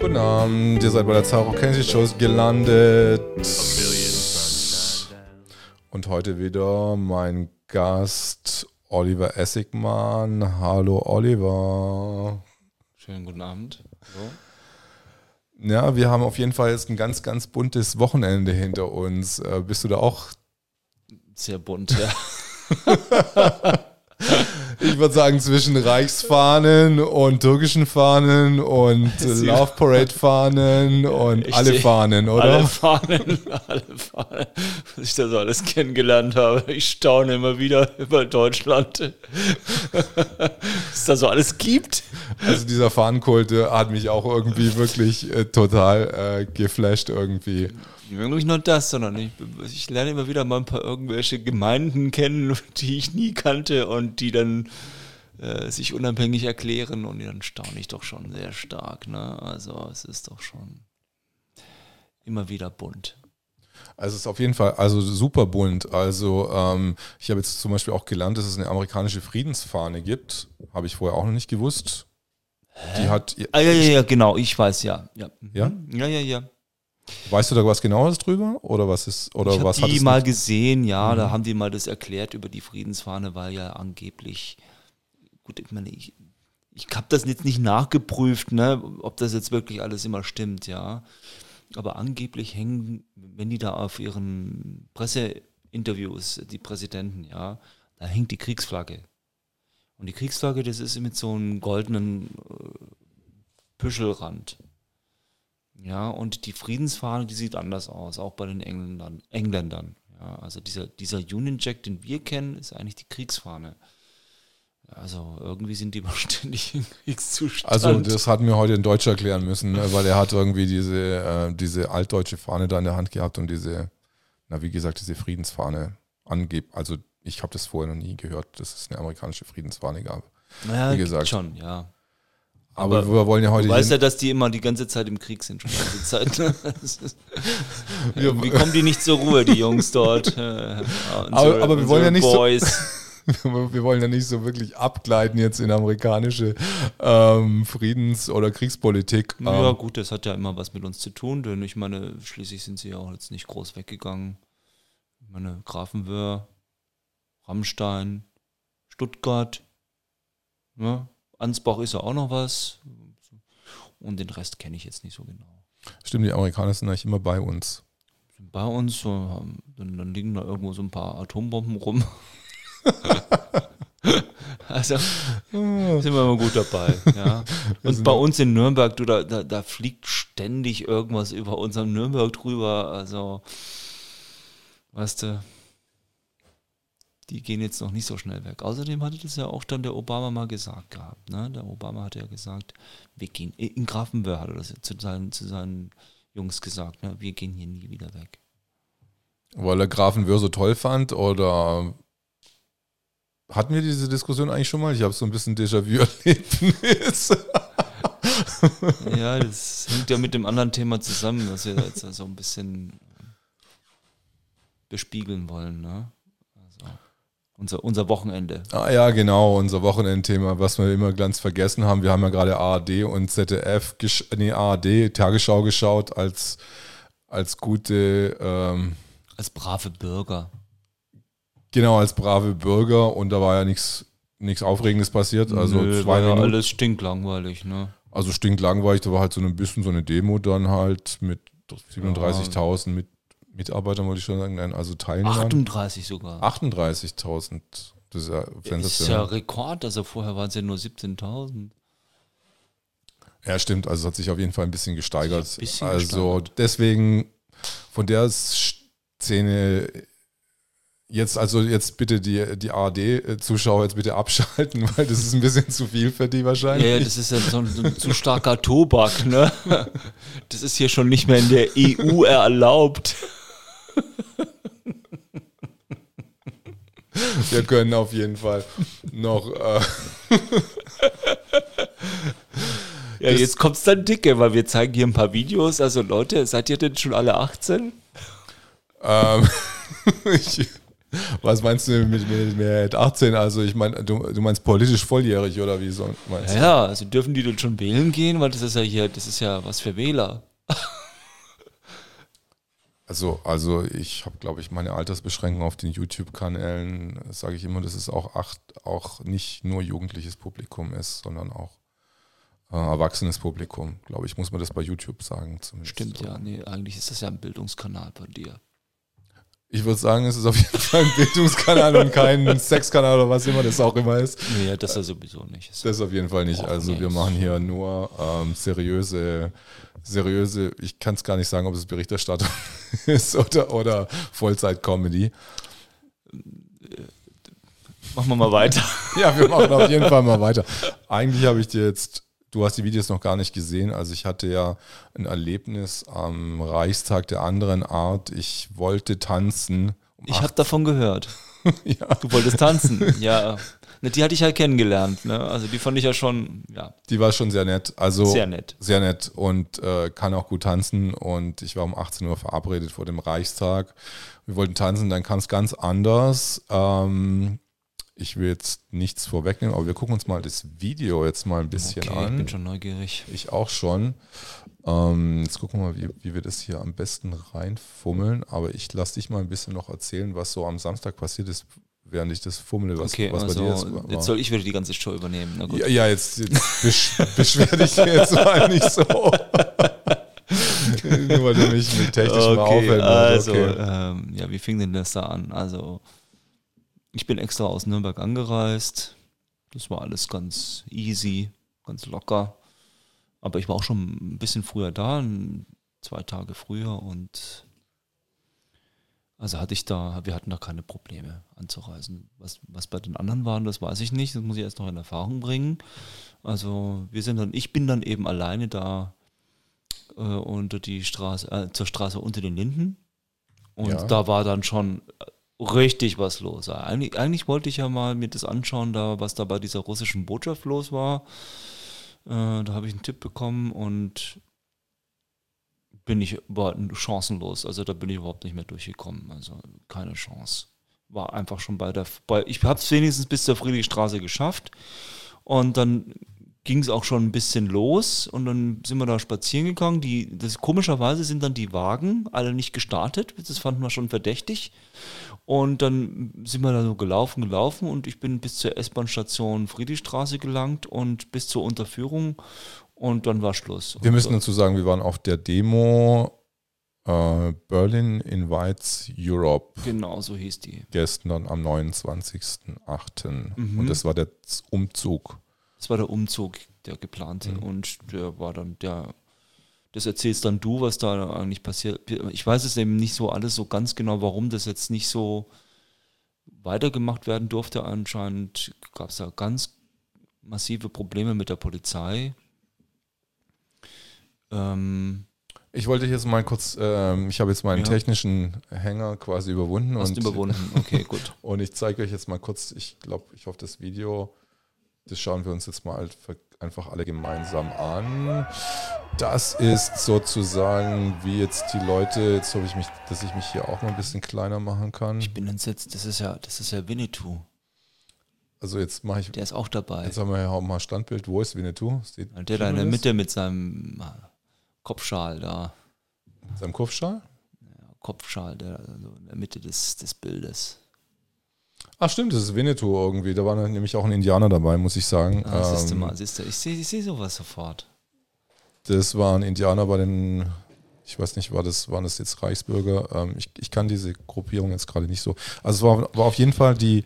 Guten Abend, ihr seid bei der Zaro Kenzie Show gelandet. Und heute wieder mein Gast Oliver Essigmann. Hallo Oliver. Schönen guten Abend. Hallo. Ja, wir haben auf jeden Fall jetzt ein ganz, ganz buntes Wochenende hinter uns. Äh, bist du da auch? Sehr bunt, ja. ich würde sagen, zwischen Reichsfahnen und türkischen Fahnen und Love Parade Fahnen und ich alle Fahnen, oder? Alle Fahnen, alle Fahnen, was ich da so alles kennengelernt habe. Ich staune immer wieder über Deutschland, was es da so alles gibt. Also dieser Fahnenkult hat mich auch irgendwie wirklich äh, total äh, geflasht irgendwie. Nicht nur das, sondern ich, ich, lerne immer wieder mal ein paar irgendwelche Gemeinden kennen, die ich nie kannte und die dann äh, sich unabhängig erklären und dann staune ich doch schon sehr stark. Ne? Also es ist doch schon immer wieder bunt. Also es ist auf jeden Fall also super bunt. Also ähm, ich habe jetzt zum Beispiel auch gelernt, dass es eine amerikanische Friedensfahne gibt. Habe ich vorher auch noch nicht gewusst. Hä? Die hat. Ah, ja, ja, ja, genau, ich weiß ja. Ja, ja, ja, ja. ja. Weißt du da was genaues drüber? Oder was ist, oder ich was die mal gesehen, ja, mhm. da haben die mal das erklärt über die Friedensfahne, weil ja angeblich, gut, ich meine, ich, ich habe das jetzt nicht nachgeprüft, ne, ob das jetzt wirklich alles immer stimmt, ja. Aber angeblich hängen, wenn die da auf ihren Presseinterviews, die Präsidenten, ja, da hängt die Kriegsflagge. Und die Kriegsflagge, das ist mit so einem goldenen äh, Püschelrand. Ja, und die Friedensfahne, die sieht anders aus, auch bei den Engländern. Engländern. Ja, also dieser, dieser Union Jack, den wir kennen, ist eigentlich die Kriegsfahne. Also irgendwie sind die immer ständig im Kriegszustand. Also das hat mir heute ein Deutscher erklären müssen, ne, weil er hat irgendwie diese, äh, diese altdeutsche Fahne da in der Hand gehabt und diese, na wie gesagt, diese Friedensfahne angibt. Also ich habe das vorher noch nie gehört, dass es eine amerikanische Friedensfahne gab. Naja, wie gesagt. schon, ja. Aber, Aber, wir wollen ja heute. Du weißt ja, dass die immer die ganze Zeit im Krieg sind, schon die Zeit. Ne? Wie kommen die nicht zur Ruhe, die Jungs dort? aber, aber wir wollen ja nicht Boys. so. wir wollen ja nicht so wirklich abgleiten jetzt in amerikanische ähm, Friedens- oder Kriegspolitik. Ja, ähm, gut, das hat ja immer was mit uns zu tun, denn ich meine, schließlich sind sie ja auch jetzt nicht groß weggegangen. Ich meine, Grafenwöhr, Rammstein, Stuttgart, ne? Ansbach ist ja auch noch was. Und den Rest kenne ich jetzt nicht so genau. Stimmt, die Amerikaner sind eigentlich immer bei uns. Sind bei uns, so, dann, dann, liegen da irgendwo so ein paar Atombomben rum. also sind wir immer gut dabei. Ja. Und bei uns in Nürnberg, du, da, da, da fliegt ständig irgendwas über unserem Nürnberg drüber. Also, weißt du, die gehen jetzt noch nicht so schnell weg. Außerdem hatte das ja auch dann der Obama mal gesagt gehabt. Ne? Der Obama hat ja gesagt, wir gehen, in Grafenwöhr hat er das zu seinen, zu seinen Jungs gesagt, ne? wir gehen hier nie wieder weg. Weil er Grafenwöhr so toll fand oder hatten wir diese Diskussion eigentlich schon mal? Ich habe so ein bisschen Déjà-vu-Erlebnis. ja, das hängt ja mit dem anderen Thema zusammen, was wir jetzt so ein bisschen bespiegeln wollen. Ne? Unser, unser Wochenende. Ah ja, genau, unser Wochenendthema, was wir immer ganz vergessen haben. Wir haben ja gerade ARD und ZDF, nee, ARD, Tagesschau geschaut als, als gute... Ähm, als brave Bürger. Genau, als brave Bürger und da war ja nichts nichts Aufregendes passiert. Also Nö, zwei war ja alles stinklangweilig, ne? Also stinklangweilig, da war halt so ein bisschen so eine Demo dann halt mit 37.000 mit Mitarbeitern wollte ich schon sagen, nein, also Teilnehmer. 38 sogar. 38.000. Das ist ja sensationell. Das ist ja Rekord, also vorher waren es ja nur 17.000. Ja, stimmt, also es hat sich auf jeden Fall ein bisschen gesteigert. Ein bisschen also gesteigert. deswegen von der Szene jetzt, also jetzt bitte die, die ARD-Zuschauer jetzt bitte abschalten, weil das ist ein bisschen zu viel für die wahrscheinlich. Ja, das ist ja so ein, so ein zu starker Tobak, ne? Das ist hier schon nicht mehr in der EU erlaubt. Wir können auf jeden Fall noch. Äh ja, jetzt kommt es dann dicke, weil wir zeigen hier ein paar Videos. Also Leute, seid ihr denn schon alle 18? Ähm, ich, Was meinst du mit, mit, mit 18? Also ich meine, du, du, meinst politisch volljährig oder wie so meinst ja, ja, also dürfen die dann schon wählen gehen, weil das ist ja hier, das ist ja was für Wähler. Also, also ich habe, glaube ich, meine Altersbeschränkung auf den YouTube-Kanälen, sage ich immer, dass es auch, acht, auch nicht nur jugendliches Publikum ist, sondern auch äh, erwachsenes Publikum. Glaube ich, muss man das bei YouTube sagen. Zumindest. Stimmt, ja. Nee, eigentlich ist das ja ein Bildungskanal bei dir. Ich würde sagen, es ist auf jeden Fall ein Bildungskanal und kein Sexkanal oder was immer das auch immer ist. Nee, das ist sowieso nicht. Das ist auf jeden Fall nicht. Also wir machen hier nur ähm, seriöse, seriöse, ich kann es gar nicht sagen, ob es Berichterstattung ist oder, oder Vollzeit-Comedy. Machen wir mal weiter. ja, wir machen auf jeden Fall mal weiter. Eigentlich habe ich dir jetzt Du hast die Videos noch gar nicht gesehen. Also ich hatte ja ein Erlebnis am Reichstag der anderen Art. Ich wollte tanzen. Um ich habe davon gehört. ja. Du wolltest tanzen, ja. Ne, die hatte ich ja kennengelernt. Ne? Also die fand ich ja schon, ja. Die war schon sehr nett. Also sehr nett. Sehr nett und äh, kann auch gut tanzen. Und ich war um 18 Uhr verabredet vor dem Reichstag. Wir wollten tanzen, dann kam es ganz anders. Ähm, ich will jetzt nichts vorwegnehmen, aber wir gucken uns mal das Video jetzt mal ein bisschen okay, an. Ich bin schon neugierig. Ich auch schon. Ähm, jetzt gucken wir mal, wie, wie wir das hier am besten reinfummeln. Aber ich lasse dich mal ein bisschen noch erzählen, was so am Samstag passiert ist, während ich das fummle, was, okay, was also, bei dir ist. War. Jetzt soll ich wieder die ganze Show übernehmen. Ja, ja, jetzt, jetzt besch beschwer dich jetzt mal nicht so. Nur weil du mich mit technisch okay, mal aufhältst. Also, okay. ähm, ja, wie fing denn das da an? Also, ich bin extra aus Nürnberg angereist. Das war alles ganz easy, ganz locker. Aber ich war auch schon ein bisschen früher da, zwei Tage früher und also hatte ich da, wir hatten da keine Probleme anzureisen. Was, was bei den anderen waren, das weiß ich nicht. Das muss ich erst noch in Erfahrung bringen. Also wir sind dann, ich bin dann eben alleine da äh, unter die Straße, äh, zur Straße unter den Linden. Und ja. da war dann schon richtig was los. Eigentlich, eigentlich wollte ich ja mal mir das anschauen, da, was da bei dieser russischen Botschaft los war. Äh, da habe ich einen Tipp bekommen und bin ich war chancenlos. Also da bin ich überhaupt nicht mehr durchgekommen. Also keine Chance. War einfach schon bei der. Bei, ich habe es wenigstens bis zur Friedrichstraße geschafft. Und dann ging es auch schon ein bisschen los und dann sind wir da spazieren gegangen. Die, das, komischerweise sind dann die Wagen alle nicht gestartet. Das fanden wir schon verdächtig. Und dann sind wir da so gelaufen, gelaufen und ich bin bis zur S-Bahn-Station Friedrichstraße gelangt und bis zur Unterführung und dann war Schluss. Wir müssen dazu sagen, wir waren auf der Demo äh, Berlin Invites Europe. Genau, so hieß die. Gestern am 29.08. Mhm. Und das war der Umzug. Das war der Umzug, der geplante. Mhm. Und der war dann, der, das erzählst dann du, was da eigentlich passiert. Ich weiß es eben nicht so alles so ganz genau, warum das jetzt nicht so weitergemacht werden durfte. Anscheinend gab es da ganz massive Probleme mit der Polizei. Ähm, ich wollte jetzt mal kurz, ähm, ich habe jetzt meinen ja. technischen Hänger quasi überwunden. Hast und, überwunden, okay, gut. und ich zeige euch jetzt mal kurz, ich glaube, ich hoffe, das Video das schauen wir uns jetzt mal einfach alle gemeinsam an. Das ist sozusagen, wie jetzt die Leute, jetzt hoffe ich mich, dass ich mich hier auch mal ein bisschen kleiner machen kann. Ich bin entsetzt, das ist ja, das ist ja Winnetou. Also jetzt mache ich. Der ist auch dabei. Jetzt haben wir ja auch mal Standbild. Wo ist Winnetou? Steht der da in der Mitte mit seinem äh, Kopfschal da. Mit seinem Kopfschal? Ja, Kopfschal, der also in der Mitte des, des Bildes. Ach stimmt, das ist Winnetou irgendwie. Da war nämlich auch ein Indianer dabei, muss ich sagen. Ah, ähm, siehst du mal, siehst du, ich sehe seh sowas sofort. Das war ein Indianer bei den, ich weiß nicht, war das, waren das jetzt Reichsbürger? Ähm, ich, ich kann diese Gruppierung jetzt gerade nicht so. Also es war, war auf jeden Fall die.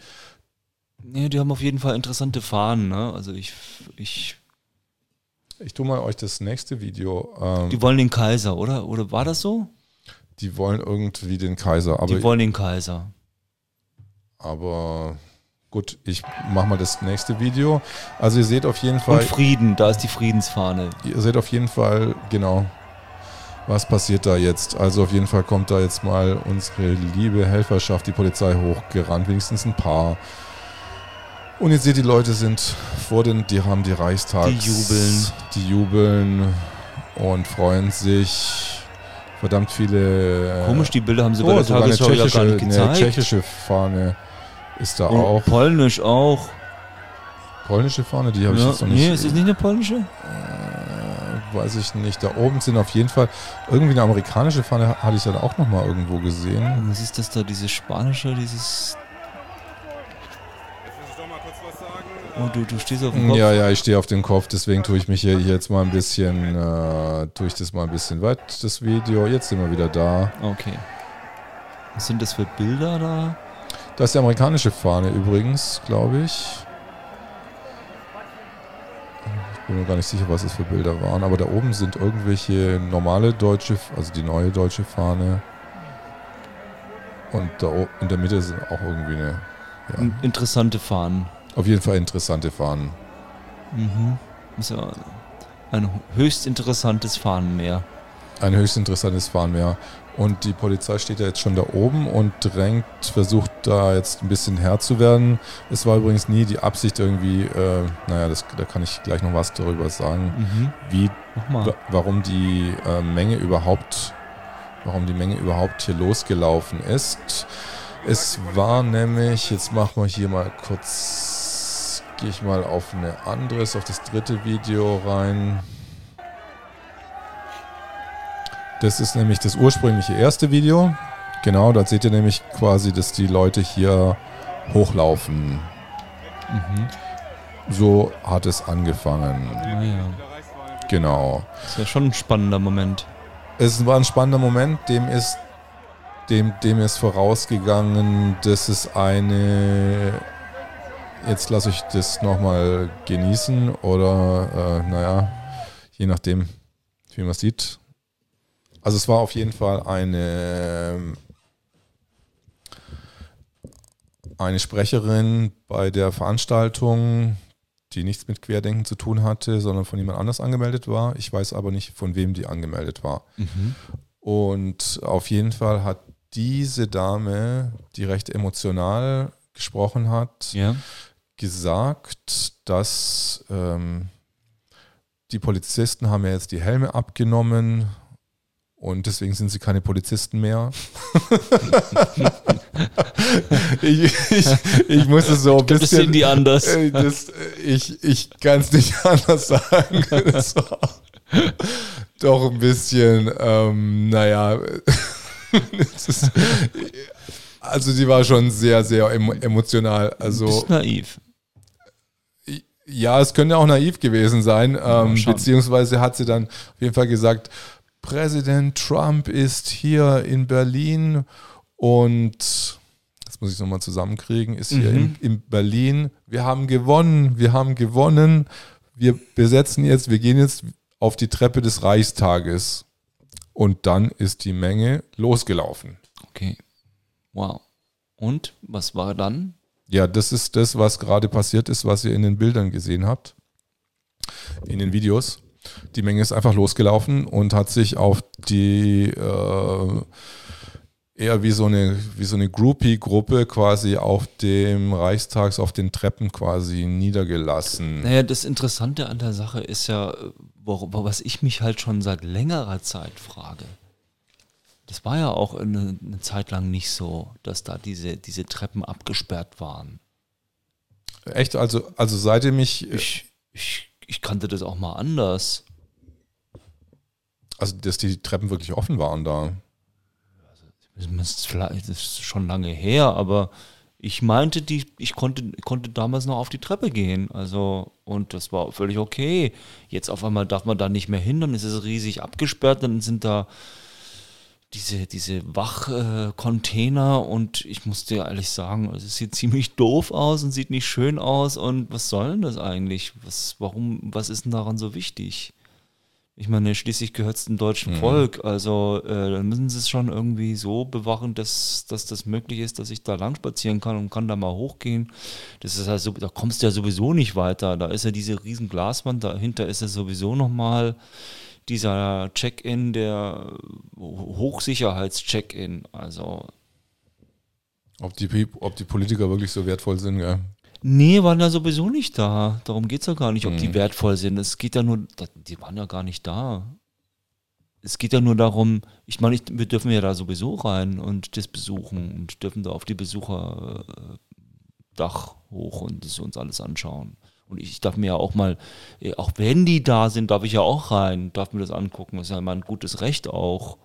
Nee, die haben auf jeden Fall interessante Fahnen, ne? Also ich, ich ich tue mal euch das nächste Video. Ähm, die wollen den Kaiser, oder? Oder war das so? Die wollen irgendwie den Kaiser. Aber die wollen den Kaiser. Aber gut, ich mache mal das nächste Video. Also ihr seht auf jeden Fall. Und Frieden, da ist die Friedensfahne. Ihr seht auf jeden Fall, genau, was passiert da jetzt. Also auf jeden Fall kommt da jetzt mal unsere liebe Helferschaft, die Polizei hochgerannt, wenigstens ein paar. Und ihr seht, die Leute sind vor den, die haben die Reichstags. Die jubeln. Die jubeln und freuen sich verdammt viele. Komisch, die Bilder haben sie oh, bei der Tagesschau ja gar nicht gezeigt. Eine tschechische Fahne ist da Und auch. Polnisch auch. Polnische Fahne, die habe ja, ich jetzt noch nicht. Nee, ist es nicht eine polnische? Äh, weiß ich nicht. Da oben sind auf jeden Fall irgendwie eine amerikanische Fahne, hatte ich dann auch noch mal irgendwo gesehen. Und was ist das da, diese spanische, dieses Oh, du, du stehst auf dem Kopf? Ja, ja, ich stehe auf dem Kopf, deswegen tue ich mich hier, hier jetzt mal ein bisschen, äh, tue ich das mal ein bisschen weit, das Video. Jetzt sind wir wieder da. Okay. Was sind das für Bilder da? Das ist die amerikanische Fahne übrigens, glaube ich. Ich bin mir gar nicht sicher, was das für Bilder waren, aber da oben sind irgendwelche normale deutsche, also die neue deutsche Fahne. Und da in der Mitte sind auch irgendwie eine. Ja. Interessante Fahnen. Auf jeden Fall interessante Fahnen. Mhm. Ist ja ein höchst interessantes Fahnenmeer. Ein höchst interessantes Fahnenmeer. Und die Polizei steht ja jetzt schon da oben und drängt, versucht da jetzt ein bisschen Herr zu werden. Es war übrigens nie die Absicht irgendwie, äh, naja, das, da kann ich gleich noch was darüber sagen, mhm. wie, warum die äh, Menge überhaupt, warum die Menge überhaupt hier losgelaufen ist. Es war nämlich, jetzt machen wir hier mal kurz gehe ich mal auf eine anderes, auf das dritte Video rein. Das ist nämlich das ursprüngliche erste Video. Genau, da seht ihr nämlich quasi, dass die Leute hier hochlaufen. Mhm. So hat es angefangen. Naja. Genau. Das ist ja schon ein spannender Moment. Es war ein spannender Moment, dem ist, dem, dem ist vorausgegangen, dass es eine jetzt lasse ich das nochmal genießen oder, äh, naja, je nachdem, wie man sieht. Also es war auf jeden Fall eine, eine Sprecherin bei der Veranstaltung, die nichts mit Querdenken zu tun hatte, sondern von jemand anders angemeldet war. Ich weiß aber nicht, von wem die angemeldet war. Mhm. Und auf jeden Fall hat diese Dame, die recht emotional gesprochen hat, ja gesagt, dass ähm, die Polizisten haben ja jetzt die Helme abgenommen und deswegen sind sie keine Polizisten mehr. ich, ich, ich, muss es so ein bisschen. Das sehen die anders. Äh, das, ich ich kann es nicht anders sagen. Das war doch ein bisschen, ähm, naja. Ist, also sie war schon sehr, sehr emotional. Also, du bist naiv. Ja, es könnte auch naiv gewesen sein, ähm, beziehungsweise hat sie dann auf jeden Fall gesagt, Präsident Trump ist hier in Berlin und das muss ich nochmal zusammenkriegen, ist hier mhm. in, in Berlin. Wir haben gewonnen, wir haben gewonnen. Wir besetzen jetzt, wir gehen jetzt auf die Treppe des Reichstages. Und dann ist die Menge losgelaufen. Okay. Wow. Und was war dann? Ja, das ist das, was gerade passiert ist, was ihr in den Bildern gesehen habt, in den Videos. Die Menge ist einfach losgelaufen und hat sich auf die äh, eher wie so eine, wie so eine Groupie-Gruppe quasi auf dem Reichstags, auf den Treppen quasi niedergelassen. Naja, das Interessante an der Sache ist ja, was ich mich halt schon seit längerer Zeit frage. Das war ja auch eine, eine, Zeit lang nicht so, dass da diese, diese Treppen abgesperrt waren. Echt? Also, also seitdem ich, ich. Ich, ich kannte das auch mal anders. Also, dass die Treppen wirklich offen waren da. Also, das ist schon lange her, aber ich meinte, die, ich konnte, konnte damals noch auf die Treppe gehen. Also, und das war völlig okay. Jetzt auf einmal darf man da nicht mehr hin, dann ist es riesig abgesperrt, dann sind da diese, diese Wachcontainer und ich muss dir ehrlich sagen, es sieht ziemlich doof aus und sieht nicht schön aus und was soll denn das eigentlich? Was, warum, was ist denn daran so wichtig? Ich meine, schließlich gehört es dem deutschen mhm. Volk, also äh, dann müssen sie es schon irgendwie so bewachen, dass, dass das möglich ist, dass ich da lang spazieren kann und kann da mal hochgehen. Das ist also, da kommst du ja sowieso nicht weiter. Da ist ja diese riesen Glaswand, dahinter ist ja sowieso nochmal mal dieser Check-in, der Hochsicherheits-Check-in. Also. Ob die, ob die Politiker wirklich so wertvoll sind, gell? Nee, waren ja sowieso nicht da. Darum geht es ja gar nicht, ob mhm. die wertvoll sind. Es geht ja nur, die waren ja gar nicht da. es geht ja nur darum, ich meine, ich, wir dürfen ja da sowieso rein und das besuchen und dürfen da auf die Besucherdach hoch und das uns alles anschauen. Und ich darf mir ja auch mal, äh, auch wenn die da sind, darf ich ja auch rein, darf mir das angucken. Das ist ja mein gutes Recht auch.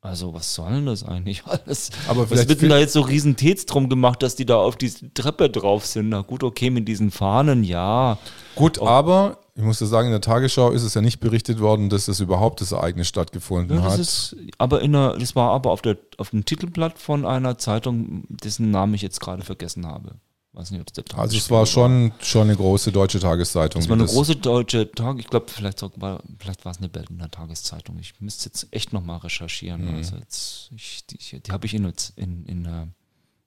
Also, was soll denn das eigentlich alles? Aber was wird denn da jetzt so Riesentets drum gemacht, dass die da auf die Treppe drauf sind? Na gut, okay, mit diesen Fahnen, ja. Gut, auch. aber ich muss ja sagen, in der Tagesschau ist es ja nicht berichtet worden, dass das überhaupt das Ereignis stattgefunden ja, das hat. Ist, aber in der, das war aber auf, der, auf dem Titelblatt von einer Zeitung, dessen Namen ich jetzt gerade vergessen habe. Weiß nicht, ob es der Tag Also es war schon, schon eine große deutsche Tageszeitung. Es war eine große deutsche Tag, ich glaube, vielleicht, war, vielleicht war es eine Berliner Tageszeitung. Ich müsste jetzt echt nochmal recherchieren. Mhm. Also jetzt, ich, die, die habe ich in, in, in, äh,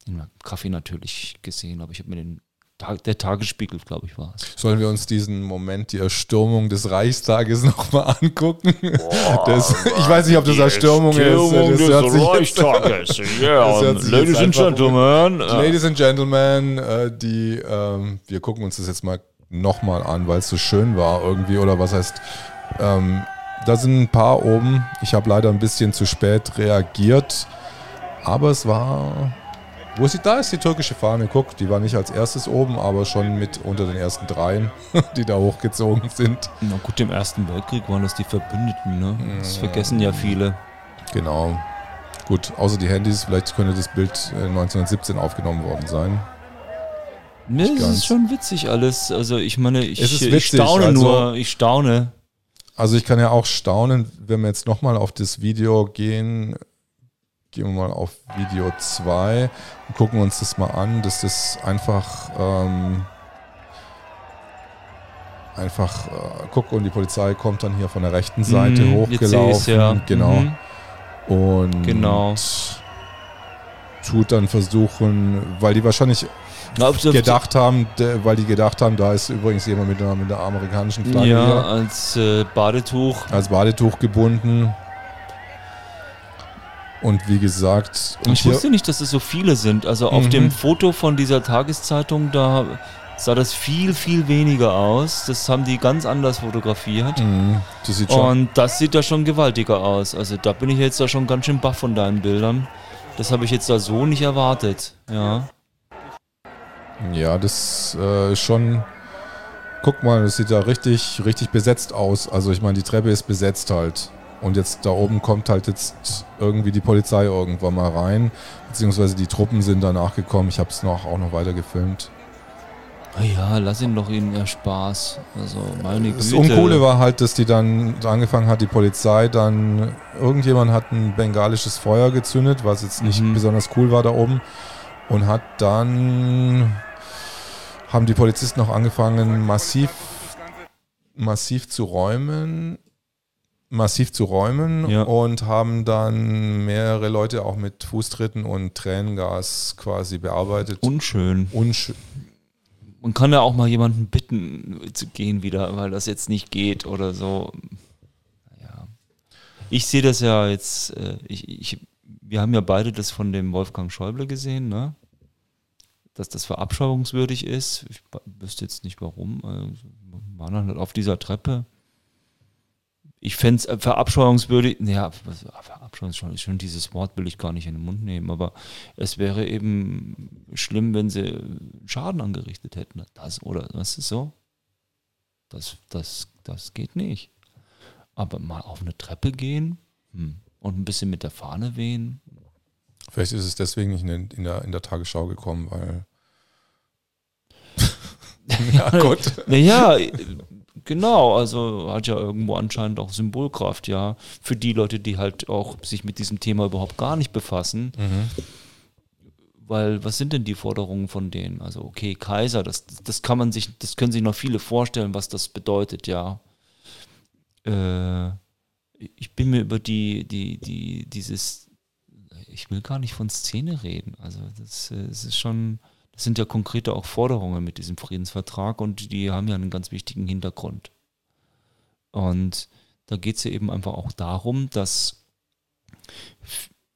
in, in Kaffee natürlich gesehen, aber ich habe mir den der Tagesspiegel, glaube ich, war es. Sollen wir uns diesen Moment, die Erstürmung des Reichstages nochmal angucken? Boah, das, ich weiß nicht, ob das Erstürmung, Erstürmung ist. Das des Reichstages. Yeah. Ladies and Gentlemen. Ladies and Gentlemen, äh, die, ähm, wir gucken uns das jetzt mal nochmal an, weil es so schön war irgendwie. Oder was heißt, ähm, da sind ein paar oben. Ich habe leider ein bisschen zu spät reagiert. Aber es war wo sie? Da ist die türkische Fahne. Guck, die war nicht als erstes oben, aber schon mit unter den ersten dreien, die da hochgezogen sind. Na gut, im Ersten Weltkrieg waren das die Verbündeten, ne? Das vergessen ja viele. Genau. Gut, außer die Handys, vielleicht könnte das Bild 1917 äh, aufgenommen worden sein. Ne, es ist schon witzig alles. Also ich meine, ich, witzig, ich staune also, nur, ich staune. Also ich kann ja auch staunen, wenn wir jetzt nochmal auf das Video gehen, gehen wir mal auf Video 2 und gucken uns das mal an, dass das einfach ähm, einfach äh, guck und die Polizei kommt dann hier von der rechten Seite mm, hochgelaufen. Ja. Genau. Mhm. Und genau. tut dann versuchen, weil die wahrscheinlich gedacht haben, weil die gedacht haben, da ist übrigens jemand mit einer, mit einer amerikanischen Flagge. Ja, hier, als äh, Badetuch. Als Badetuch gebunden. Und wie gesagt. ich wusste nicht, dass es so viele sind. Also auf mhm. dem Foto von dieser Tageszeitung, da sah das viel, viel weniger aus. Das haben die ganz anders fotografiert. Mhm. Das Und das sieht da schon gewaltiger aus. Also da bin ich jetzt da schon ganz schön baff von deinen Bildern. Das habe ich jetzt da so nicht erwartet. Ja. Ja, das äh, schon. Guck mal, das sieht da richtig, richtig besetzt aus. Also ich meine, die Treppe ist besetzt halt. Und jetzt da oben kommt halt jetzt irgendwie die Polizei irgendwann mal rein, beziehungsweise die Truppen sind danach gekommen. Ich habe es noch, auch noch weiter gefilmt. Ah ja, lass ihn doch ihnen ja Spaß. Also meine Das Uncoole war halt, dass die dann angefangen hat, die Polizei dann, irgendjemand hat ein bengalisches Feuer gezündet, was jetzt nicht mhm. besonders cool war da oben. Und hat dann, haben die Polizisten auch angefangen, massiv, massiv zu räumen massiv zu räumen ja. und haben dann mehrere Leute auch mit Fußtritten und Tränengas quasi bearbeitet. Unschön. Unschön. Man kann ja auch mal jemanden bitten zu gehen wieder, weil das jetzt nicht geht oder so. Ja. Ich sehe das ja jetzt, äh, ich, ich, wir haben ja beide das von dem Wolfgang Schäuble gesehen, ne? dass das verabscheuungswürdig ist. Ich wüsste jetzt nicht warum. Also, waren halt auf dieser Treppe ich fände es äh, verabscheuungswürdig, ja, verabscheuungswürdig ist schon dieses Wort, will ich gar nicht in den Mund nehmen, aber es wäre eben schlimm, wenn sie Schaden angerichtet hätten. Das, oder was ist so? Das, das, das geht nicht. Aber mal auf eine Treppe gehen hm, und ein bisschen mit der Fahne wehen. Vielleicht ist es deswegen nicht in, der, in der Tagesschau gekommen, weil. ja, gut. Naja, Genau, also hat ja irgendwo anscheinend auch Symbolkraft, ja, für die Leute, die halt auch sich mit diesem Thema überhaupt gar nicht befassen. Mhm. Weil, was sind denn die Forderungen von denen? Also, okay, Kaiser, das, das kann man sich, das können sich noch viele vorstellen, was das bedeutet, ja. Äh, ich bin mir über die, die, die, dieses, ich will gar nicht von Szene reden. Also, das, das ist schon es sind ja konkrete auch Forderungen mit diesem Friedensvertrag und die haben ja einen ganz wichtigen Hintergrund. Und da geht es ja eben einfach auch darum, dass,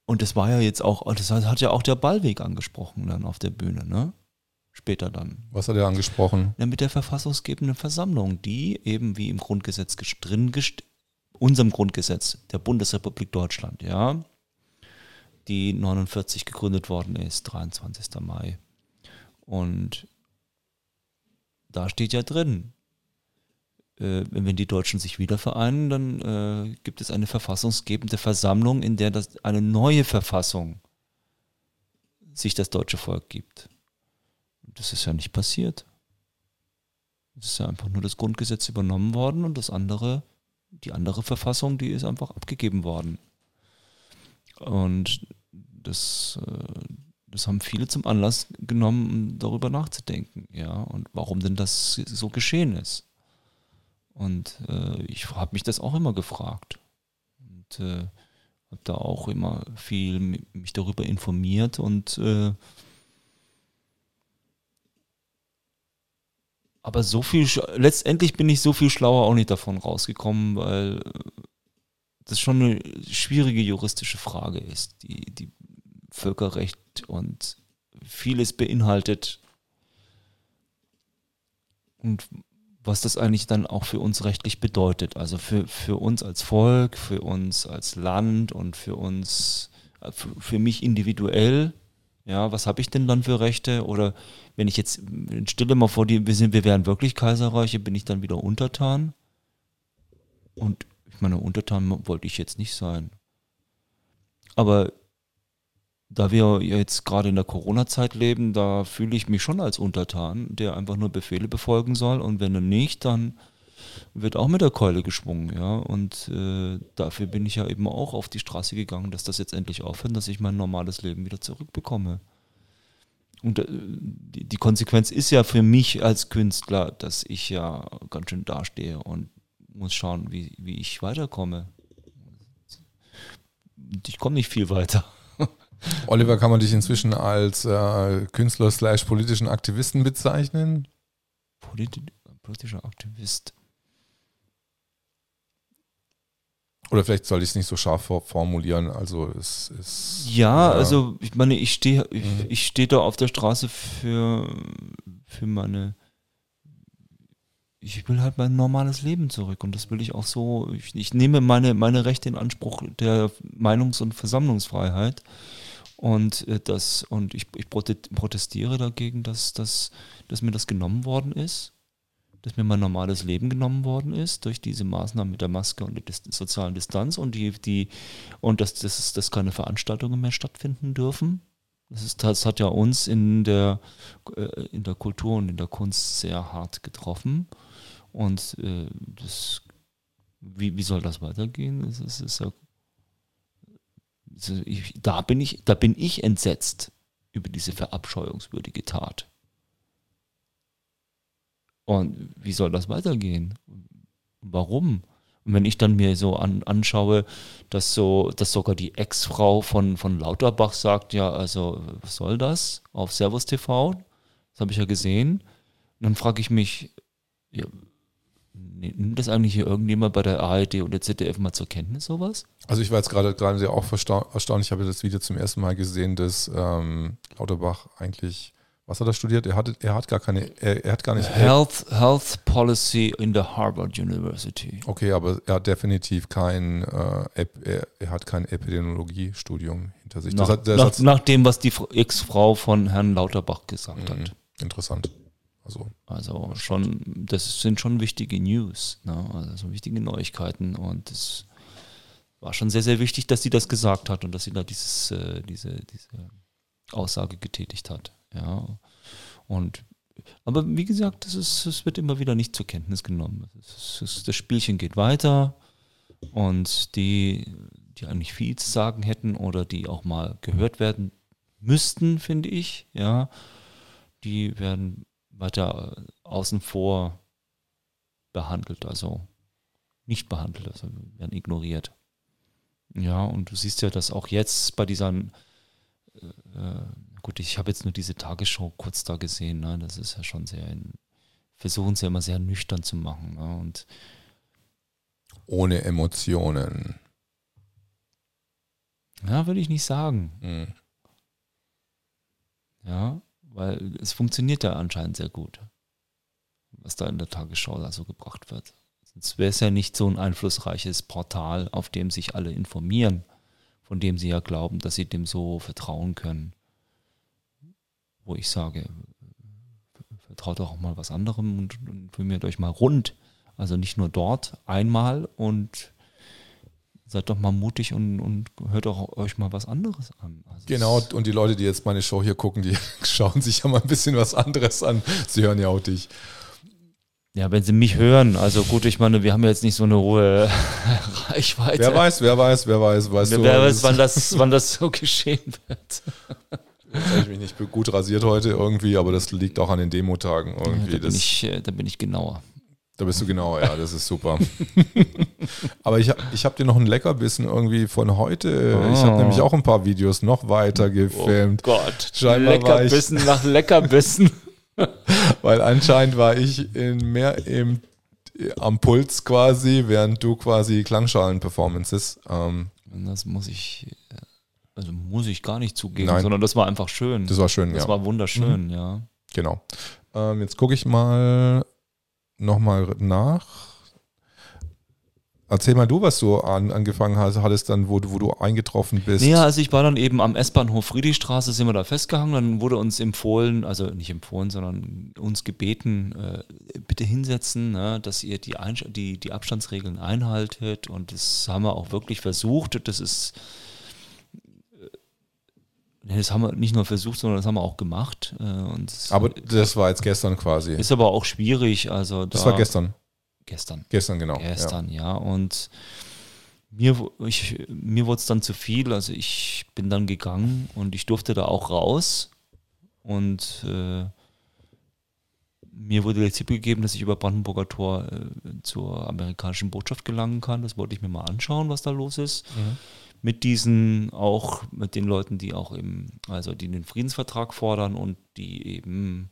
und das war ja jetzt auch, das hat ja auch der Ballweg angesprochen dann auf der Bühne, ne? Später dann. Was hat er angesprochen? Ja, mit der verfassungsgebenden Versammlung, die eben wie im Grundgesetz drin unserem Grundgesetz der Bundesrepublik Deutschland, ja, die 49 gegründet worden ist, 23. Mai. Und da steht ja drin, äh, wenn die Deutschen sich wieder vereinen, dann äh, gibt es eine verfassungsgebende Versammlung, in der das eine neue Verfassung sich das deutsche Volk gibt. Das ist ja nicht passiert. Es ist ja einfach nur das Grundgesetz übernommen worden und das andere, die andere Verfassung, die ist einfach abgegeben worden. Und das, äh, das haben viele zum Anlass genommen, darüber nachzudenken, ja, und warum denn das so geschehen ist. Und äh, ich habe mich das auch immer gefragt. Und äh, habe da auch immer viel mich darüber informiert und äh, aber so viel, letztendlich bin ich so viel schlauer auch nicht davon rausgekommen, weil das schon eine schwierige juristische Frage ist, die, die Völkerrecht und vieles beinhaltet. Und was das eigentlich dann auch für uns rechtlich bedeutet. Also für, für uns als Volk, für uns als Land und für uns, für, für mich individuell. Ja, was habe ich denn dann für Rechte? Oder wenn ich jetzt, stelle mal vor, die, wir, sind, wir wären wirklich Kaiserreiche, bin ich dann wieder Untertan? Und ich meine, Untertan wollte ich jetzt nicht sein. Aber da wir jetzt gerade in der Corona-Zeit leben, da fühle ich mich schon als Untertan, der einfach nur Befehle befolgen soll. Und wenn er nicht, dann wird auch mit der Keule geschwungen, ja. Und äh, dafür bin ich ja eben auch auf die Straße gegangen, dass das jetzt endlich aufhört, dass ich mein normales Leben wieder zurückbekomme. Und äh, die, Konsequenz ist ja für mich als Künstler, dass ich ja ganz schön dastehe und muss schauen, wie, wie ich weiterkomme. Ich komme nicht viel weiter. Oliver, kann man dich inzwischen als äh, Künstler slash politischen Aktivisten bezeichnen? Polit politischer Aktivist. Oder vielleicht soll ich es nicht so scharf formulieren. Also es ist. Ja, äh, also ich meine, ich stehe ich, mhm. ich steh da auf der Straße für, für meine. Ich will halt mein normales Leben zurück und das will ich auch so. Ich, ich nehme meine, meine Rechte in Anspruch der Meinungs- und Versammlungsfreiheit. Und, äh, das, und ich, ich protestiere dagegen, dass, dass, dass mir das genommen worden ist, dass mir mein normales Leben genommen worden ist durch diese Maßnahmen mit der Maske und der sozialen Distanz und, die, die, und dass, dass, dass keine Veranstaltungen mehr stattfinden dürfen. Das, ist, das hat ja uns in der, äh, in der Kultur und in der Kunst sehr hart getroffen. Und äh, das, wie, wie soll das weitergehen? Es ist, ist ja da, bin ich, da bin ich entsetzt über diese verabscheuungswürdige Tat. Und wie soll das weitergehen? Warum? Und wenn ich dann mir so an, anschaue, dass so, dass sogar die Ex-Frau von, von Lauterbach sagt, ja, also was soll das auf Servus TV? Das habe ich ja gesehen. Und dann frage ich mich, ja, Nimmt das eigentlich hier irgendjemand bei der ARD oder ZDF mal zur Kenntnis, sowas? Also ich war jetzt gerade gerade sehr auch erstaunt. Ich habe das Video zum ersten Mal gesehen, dass ähm, Lauterbach eigentlich, was hat er studiert? Er hat, er hat gar keine, er, er hat gar nicht. Health, Health Policy in the Harvard University. Okay, aber er hat definitiv kein, äh, er, er, hat kein Epidemiologiestudium hinter sich. Nach, hat, nach, nach, dem, was die Ex-Frau von Herrn Lauterbach gesagt mhm, hat. Interessant. Also, also schon, das sind schon wichtige News, ne? also wichtige Neuigkeiten und es war schon sehr, sehr wichtig, dass sie das gesagt hat und dass sie da dieses, äh, diese, diese Aussage getätigt hat. Ja. Und aber wie gesagt, das, ist, das wird immer wieder nicht zur Kenntnis genommen. Das, ist, das Spielchen geht weiter und die, die eigentlich viel zu sagen hätten oder die auch mal gehört werden müssten, finde ich, ja, die werden weiter außen vor behandelt, also nicht behandelt, also werden ignoriert. Ja, und du siehst ja, dass auch jetzt bei dieser, äh, äh, gut, ich habe jetzt nur diese Tagesschau kurz da gesehen, ne, das ist ja schon sehr, in, versuchen sie ja immer sehr nüchtern zu machen. Ne, und ohne Emotionen. Ja, würde ich nicht sagen. Mhm. Ja, weil es funktioniert ja anscheinend sehr gut, was da in der Tagesschau da so gebracht wird. Sonst wäre es ja nicht so ein einflussreiches Portal, auf dem sich alle informieren, von dem sie ja glauben, dass sie dem so vertrauen können. Wo ich sage, vertraut doch auch mal was anderem und, informiert euch mal rund. Also nicht nur dort einmal und seid doch mal mutig und, und hört auch euch mal was anderes an. Also genau, und die Leute, die jetzt meine Show hier gucken, die schauen sich ja mal ein bisschen was anderes an. Sie hören ja auch dich. Ja, wenn sie mich hören, also gut, ich meine, wir haben ja jetzt nicht so eine hohe Reichweite. Wer weiß, wer weiß, wer weiß, weißt wer, du. Wer weiß, wann das, wann das so geschehen wird. Jetzt habe ich mich da, ich, ich bist du genauer, ja, das ist super. aber ich, ich habe dir noch ein Leckerbissen irgendwie von heute. Oh. Ich habe nämlich auch ein paar Videos noch weiter gefilmt. Oh Gott, Scheinbar Leckerbissen nach Leckerbissen. Weil anscheinend war ich in mehr im, am Puls quasi, während du quasi Klangschalen-Performances. Ähm, das muss ich, also muss ich gar nicht zugeben, Nein. sondern das war einfach schön. Das war schön, das ja. Das war wunderschön, mhm. ja. Genau. Ähm, jetzt gucke ich mal nochmal nach. Erzähl mal du, was du an, angefangen hast, hattest dann, wo du, wo du eingetroffen bist. Ja, also ich war dann eben am S-Bahnhof Friedrichstraße, sind wir da festgehangen, dann wurde uns empfohlen, also nicht empfohlen, sondern uns gebeten, äh, bitte hinsetzen, ne, dass ihr die, die, die Abstandsregeln einhaltet und das haben wir auch wirklich versucht. Das ist, das haben wir nicht nur versucht, sondern das haben wir auch gemacht. Äh, und aber das war jetzt gestern quasi. Ist aber auch schwierig. Also das da, war gestern. Gestern. Gestern, genau. Gestern, ja. ja. Und mir, ich, mir wurde es dann zu viel. Also ich bin dann gegangen und ich durfte da auch raus. Und äh, mir wurde der Tipp gegeben, dass ich über Brandenburger Tor äh, zur amerikanischen Botschaft gelangen kann. Das wollte ich mir mal anschauen, was da los ist. Mhm. Mit diesen auch, mit den Leuten, die auch eben, also die den Friedensvertrag fordern und die eben,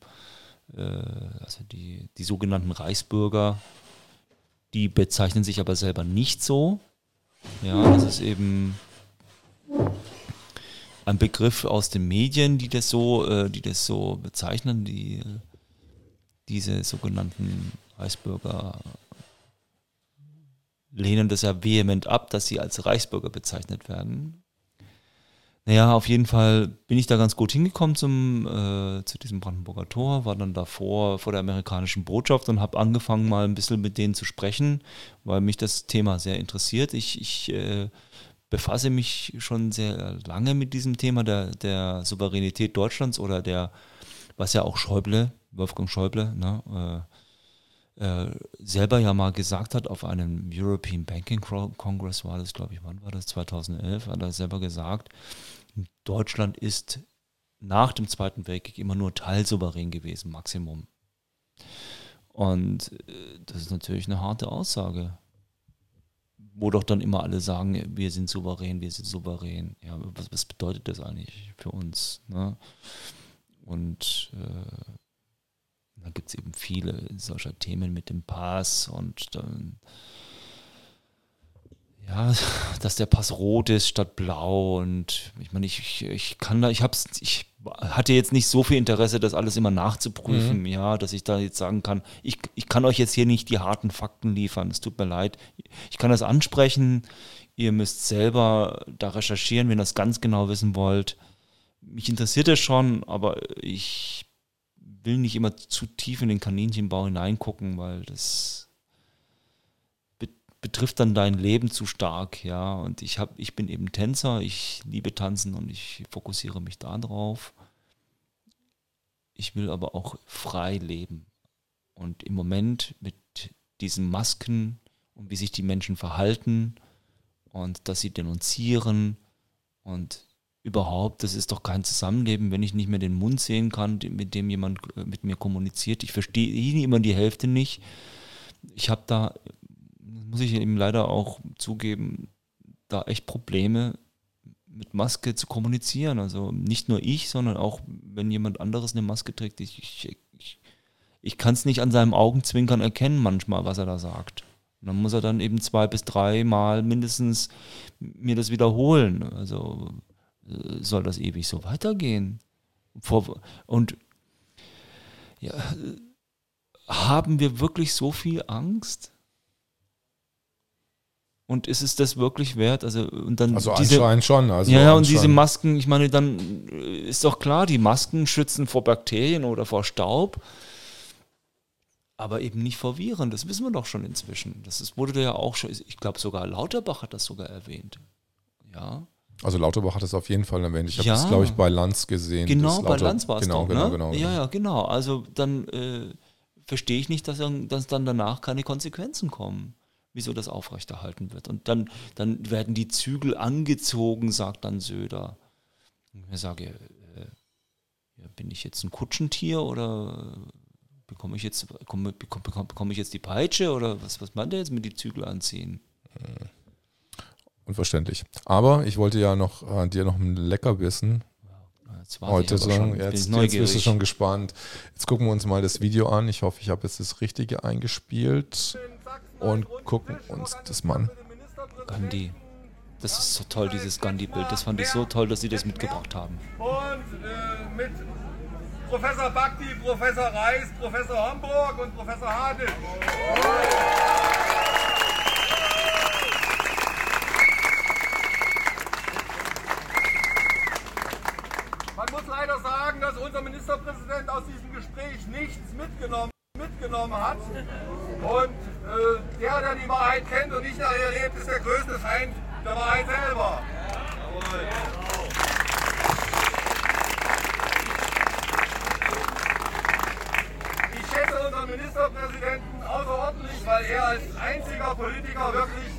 äh, also die, die sogenannten Reichsbürger, die bezeichnen sich aber selber nicht so. Ja, das ist eben ein Begriff aus den Medien, die das so, äh, die das so bezeichnen, die diese sogenannten Reichsbürger lehnen das ja vehement ab, dass sie als Reichsbürger bezeichnet werden. Naja, auf jeden Fall bin ich da ganz gut hingekommen zum, äh, zu diesem Brandenburger Tor, war dann davor vor der amerikanischen Botschaft und habe angefangen mal ein bisschen mit denen zu sprechen, weil mich das Thema sehr interessiert. Ich, ich äh, befasse mich schon sehr lange mit diesem Thema der, der Souveränität Deutschlands oder der, was ja auch Schäuble, Wolfgang Schäuble, ne, äh, äh selber ja mal gesagt hat auf einem European Banking Congress war das, glaube ich, wann war das? 2011, hat er selber gesagt, Deutschland ist nach dem Zweiten Weltkrieg immer nur teilsouverän gewesen, Maximum. Und äh, das ist natürlich eine harte Aussage. Wo doch dann immer alle sagen, wir sind souverän, wir sind souverän. Ja, was, was bedeutet das eigentlich für uns? Ne? Und äh, da gibt es eben viele solcher Themen mit dem Pass und dann ja, dass der Pass rot ist statt blau und ich meine, ich, ich kann da, ich hab's, ich hatte jetzt nicht so viel Interesse, das alles immer nachzuprüfen, mhm. ja, dass ich da jetzt sagen kann, ich, ich kann euch jetzt hier nicht die harten Fakten liefern, es tut mir leid. Ich kann das ansprechen, ihr müsst selber da recherchieren, wenn ihr das ganz genau wissen wollt. Mich interessiert das schon, aber ich will nicht immer zu tief in den Kaninchenbau hineingucken, weil das betrifft dann dein Leben zu stark, ja. Und ich habe, ich bin eben Tänzer, ich liebe Tanzen und ich fokussiere mich da drauf. Ich will aber auch frei leben. Und im Moment mit diesen Masken und wie sich die Menschen verhalten und dass sie denunzieren und überhaupt, das ist doch kein Zusammenleben, wenn ich nicht mehr den Mund sehen kann, mit dem jemand äh, mit mir kommuniziert. Ich verstehe immer die Hälfte nicht. Ich habe da muss ich eben leider auch zugeben, da echt Probleme mit Maske zu kommunizieren. Also nicht nur ich, sondern auch wenn jemand anderes eine Maske trägt. Ich, ich, ich, ich kann es nicht an seinem Augenzwinkern erkennen manchmal, was er da sagt. Und dann muss er dann eben zwei bis drei Mal mindestens mir das wiederholen. Also soll das ewig so weitergehen? Und ja, haben wir wirklich so viel Angst? Und ist es das wirklich wert? Also, und dann also diese, anscheinend schon. Also ja, und diese Masken, ich meine, dann ist doch klar, die Masken schützen vor Bakterien oder vor Staub, aber eben nicht vor Viren. Das wissen wir doch schon inzwischen. Das ist, wurde ja auch schon, ich glaube sogar Lauterbach hat das sogar erwähnt. Ja. Also Lauterbach hat das auf jeden Fall erwähnt. Ich habe Ja. das, glaube ich, bei Lanz gesehen. Genau, bei Lauter- Lanz war es genau, doch, genau, ne? genau, Ja, ja, genau. Also dann äh, verstehe ich nicht, dass, dann- dass dann danach keine Konsequenzen kommen, wieso das aufrechterhalten wird. Und dann, dann werden die Zügel angezogen, sagt dann Söder. Und ich sage, äh, bin ich jetzt ein Kutschentier oder bekomme ich jetzt, bekomme, bekomme, bekomme ich jetzt die Peitsche oder was, was meint er jetzt mit die Zügel anziehen? Unverständlich. Aber ich wollte ja noch äh, dir noch ein Leckerbissen heute sagen. schon. Jetzt Jetzt, bist du schon gespannt. Jetzt gucken wir uns mal das Video an. Ich hoffe, ich habe jetzt das Richtige eingespielt und gucken uns das mal an. Gandhi. Das ist so toll, dieses Gandhi-Bild. Das fand ich so toll, dass sie das mitgebracht haben. Und äh, mit Professor Bakti, Professor Reis, Professor Homburg und Professor Hadel. Leider sagen, dass unser Ministerpräsident aus diesem Gespräch nichts mitgenommen, mitgenommen hat. Und äh, der, der die Wahrheit kennt und nicht nachher lebt, ist der größte Feind der Wahrheit selber. Ich schätze unseren Ministerpräsidenten außerordentlich, weil er als einziger Politiker wirklich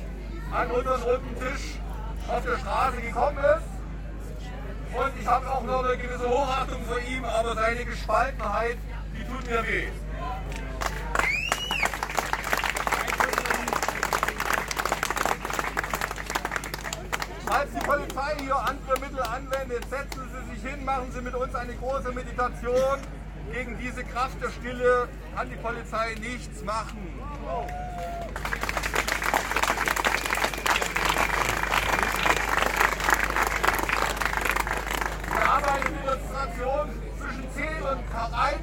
an unseren runden Tisch auf der Straße gekommen ist. Und ich habe auch noch eine gewisse Hochachtung vor ihm, aber seine Gespaltenheit, die tut mir weh. Als die Polizei hier andere Mittel anwendet, setzen Sie sich hin, machen Sie mit uns eine große Meditation. Gegen diese Kraft der Stille kann die Polizei nichts machen. Wir haben eine Demonstration zwischen 10 und 3,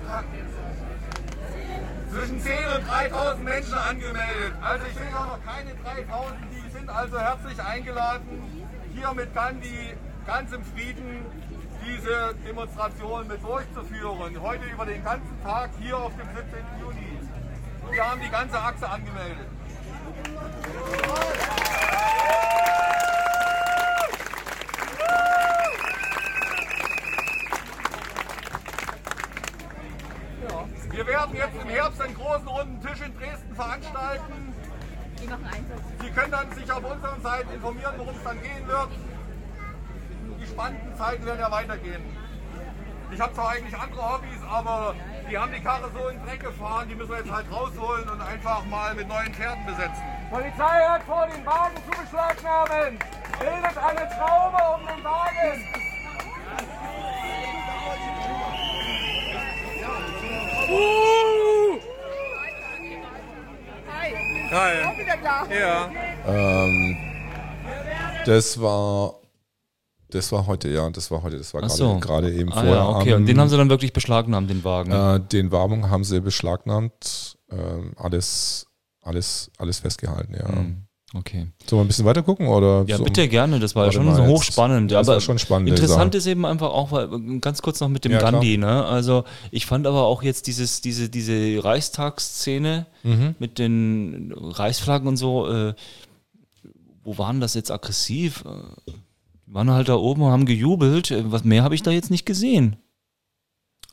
zwischen 10 und 3000 Menschen angemeldet. Also ich sehe noch keine 3000, die sind also herzlich eingeladen, hier mit Gandhi ganz im Frieden diese Demonstration mit durchzuführen. Heute über den ganzen Tag hier auf dem 17. Juni. Wir haben die ganze Achse angemeldet. Wir werden jetzt im Herbst einen großen runden Tisch in Dresden veranstalten. Sie können dann sich auf unseren Seiten informieren, worum es dann gehen wird. Die spannenden Zeiten werden ja weitergehen. Ich habe zwar eigentlich andere Hobbys, aber die haben die Karre so in den Dreck gefahren, die müssen wir jetzt halt rausholen und einfach mal mit neuen Pferden besetzen. Polizei hat vor, den Wagen zu beschlagnahmen. Bildet eine Traube um den Wagen. Geil. Wieder klar. Ja. Ähm, das war, das war heute, ja, das war heute, das war gerade so. gerade eben Ah, vorher. ja, okay. am- Und den haben sie dann wirklich beschlagnahmt, den Wagen. äh, den Werbung haben sie beschlagnahmt, ähm, alles, alles, alles festgehalten, ja. Hm, Okay. Sollen wir ein bisschen weiter gucken oder? Ja, so? bitte gerne, das war ja schon so hochspannend. Das aber war schon spannend, Interessant ist eben einfach auch, weil, ganz kurz noch mit dem Ja. Gandhi, ne? Also ich fand aber auch jetzt dieses, diese, diese Reichstagsszene Mhm. mit den Reichsflaggen und so, äh, wo waren das jetzt aggressiv? Äh, Die waren halt da oben und haben gejubelt. Äh, Was mehr habe ich da jetzt nicht gesehen.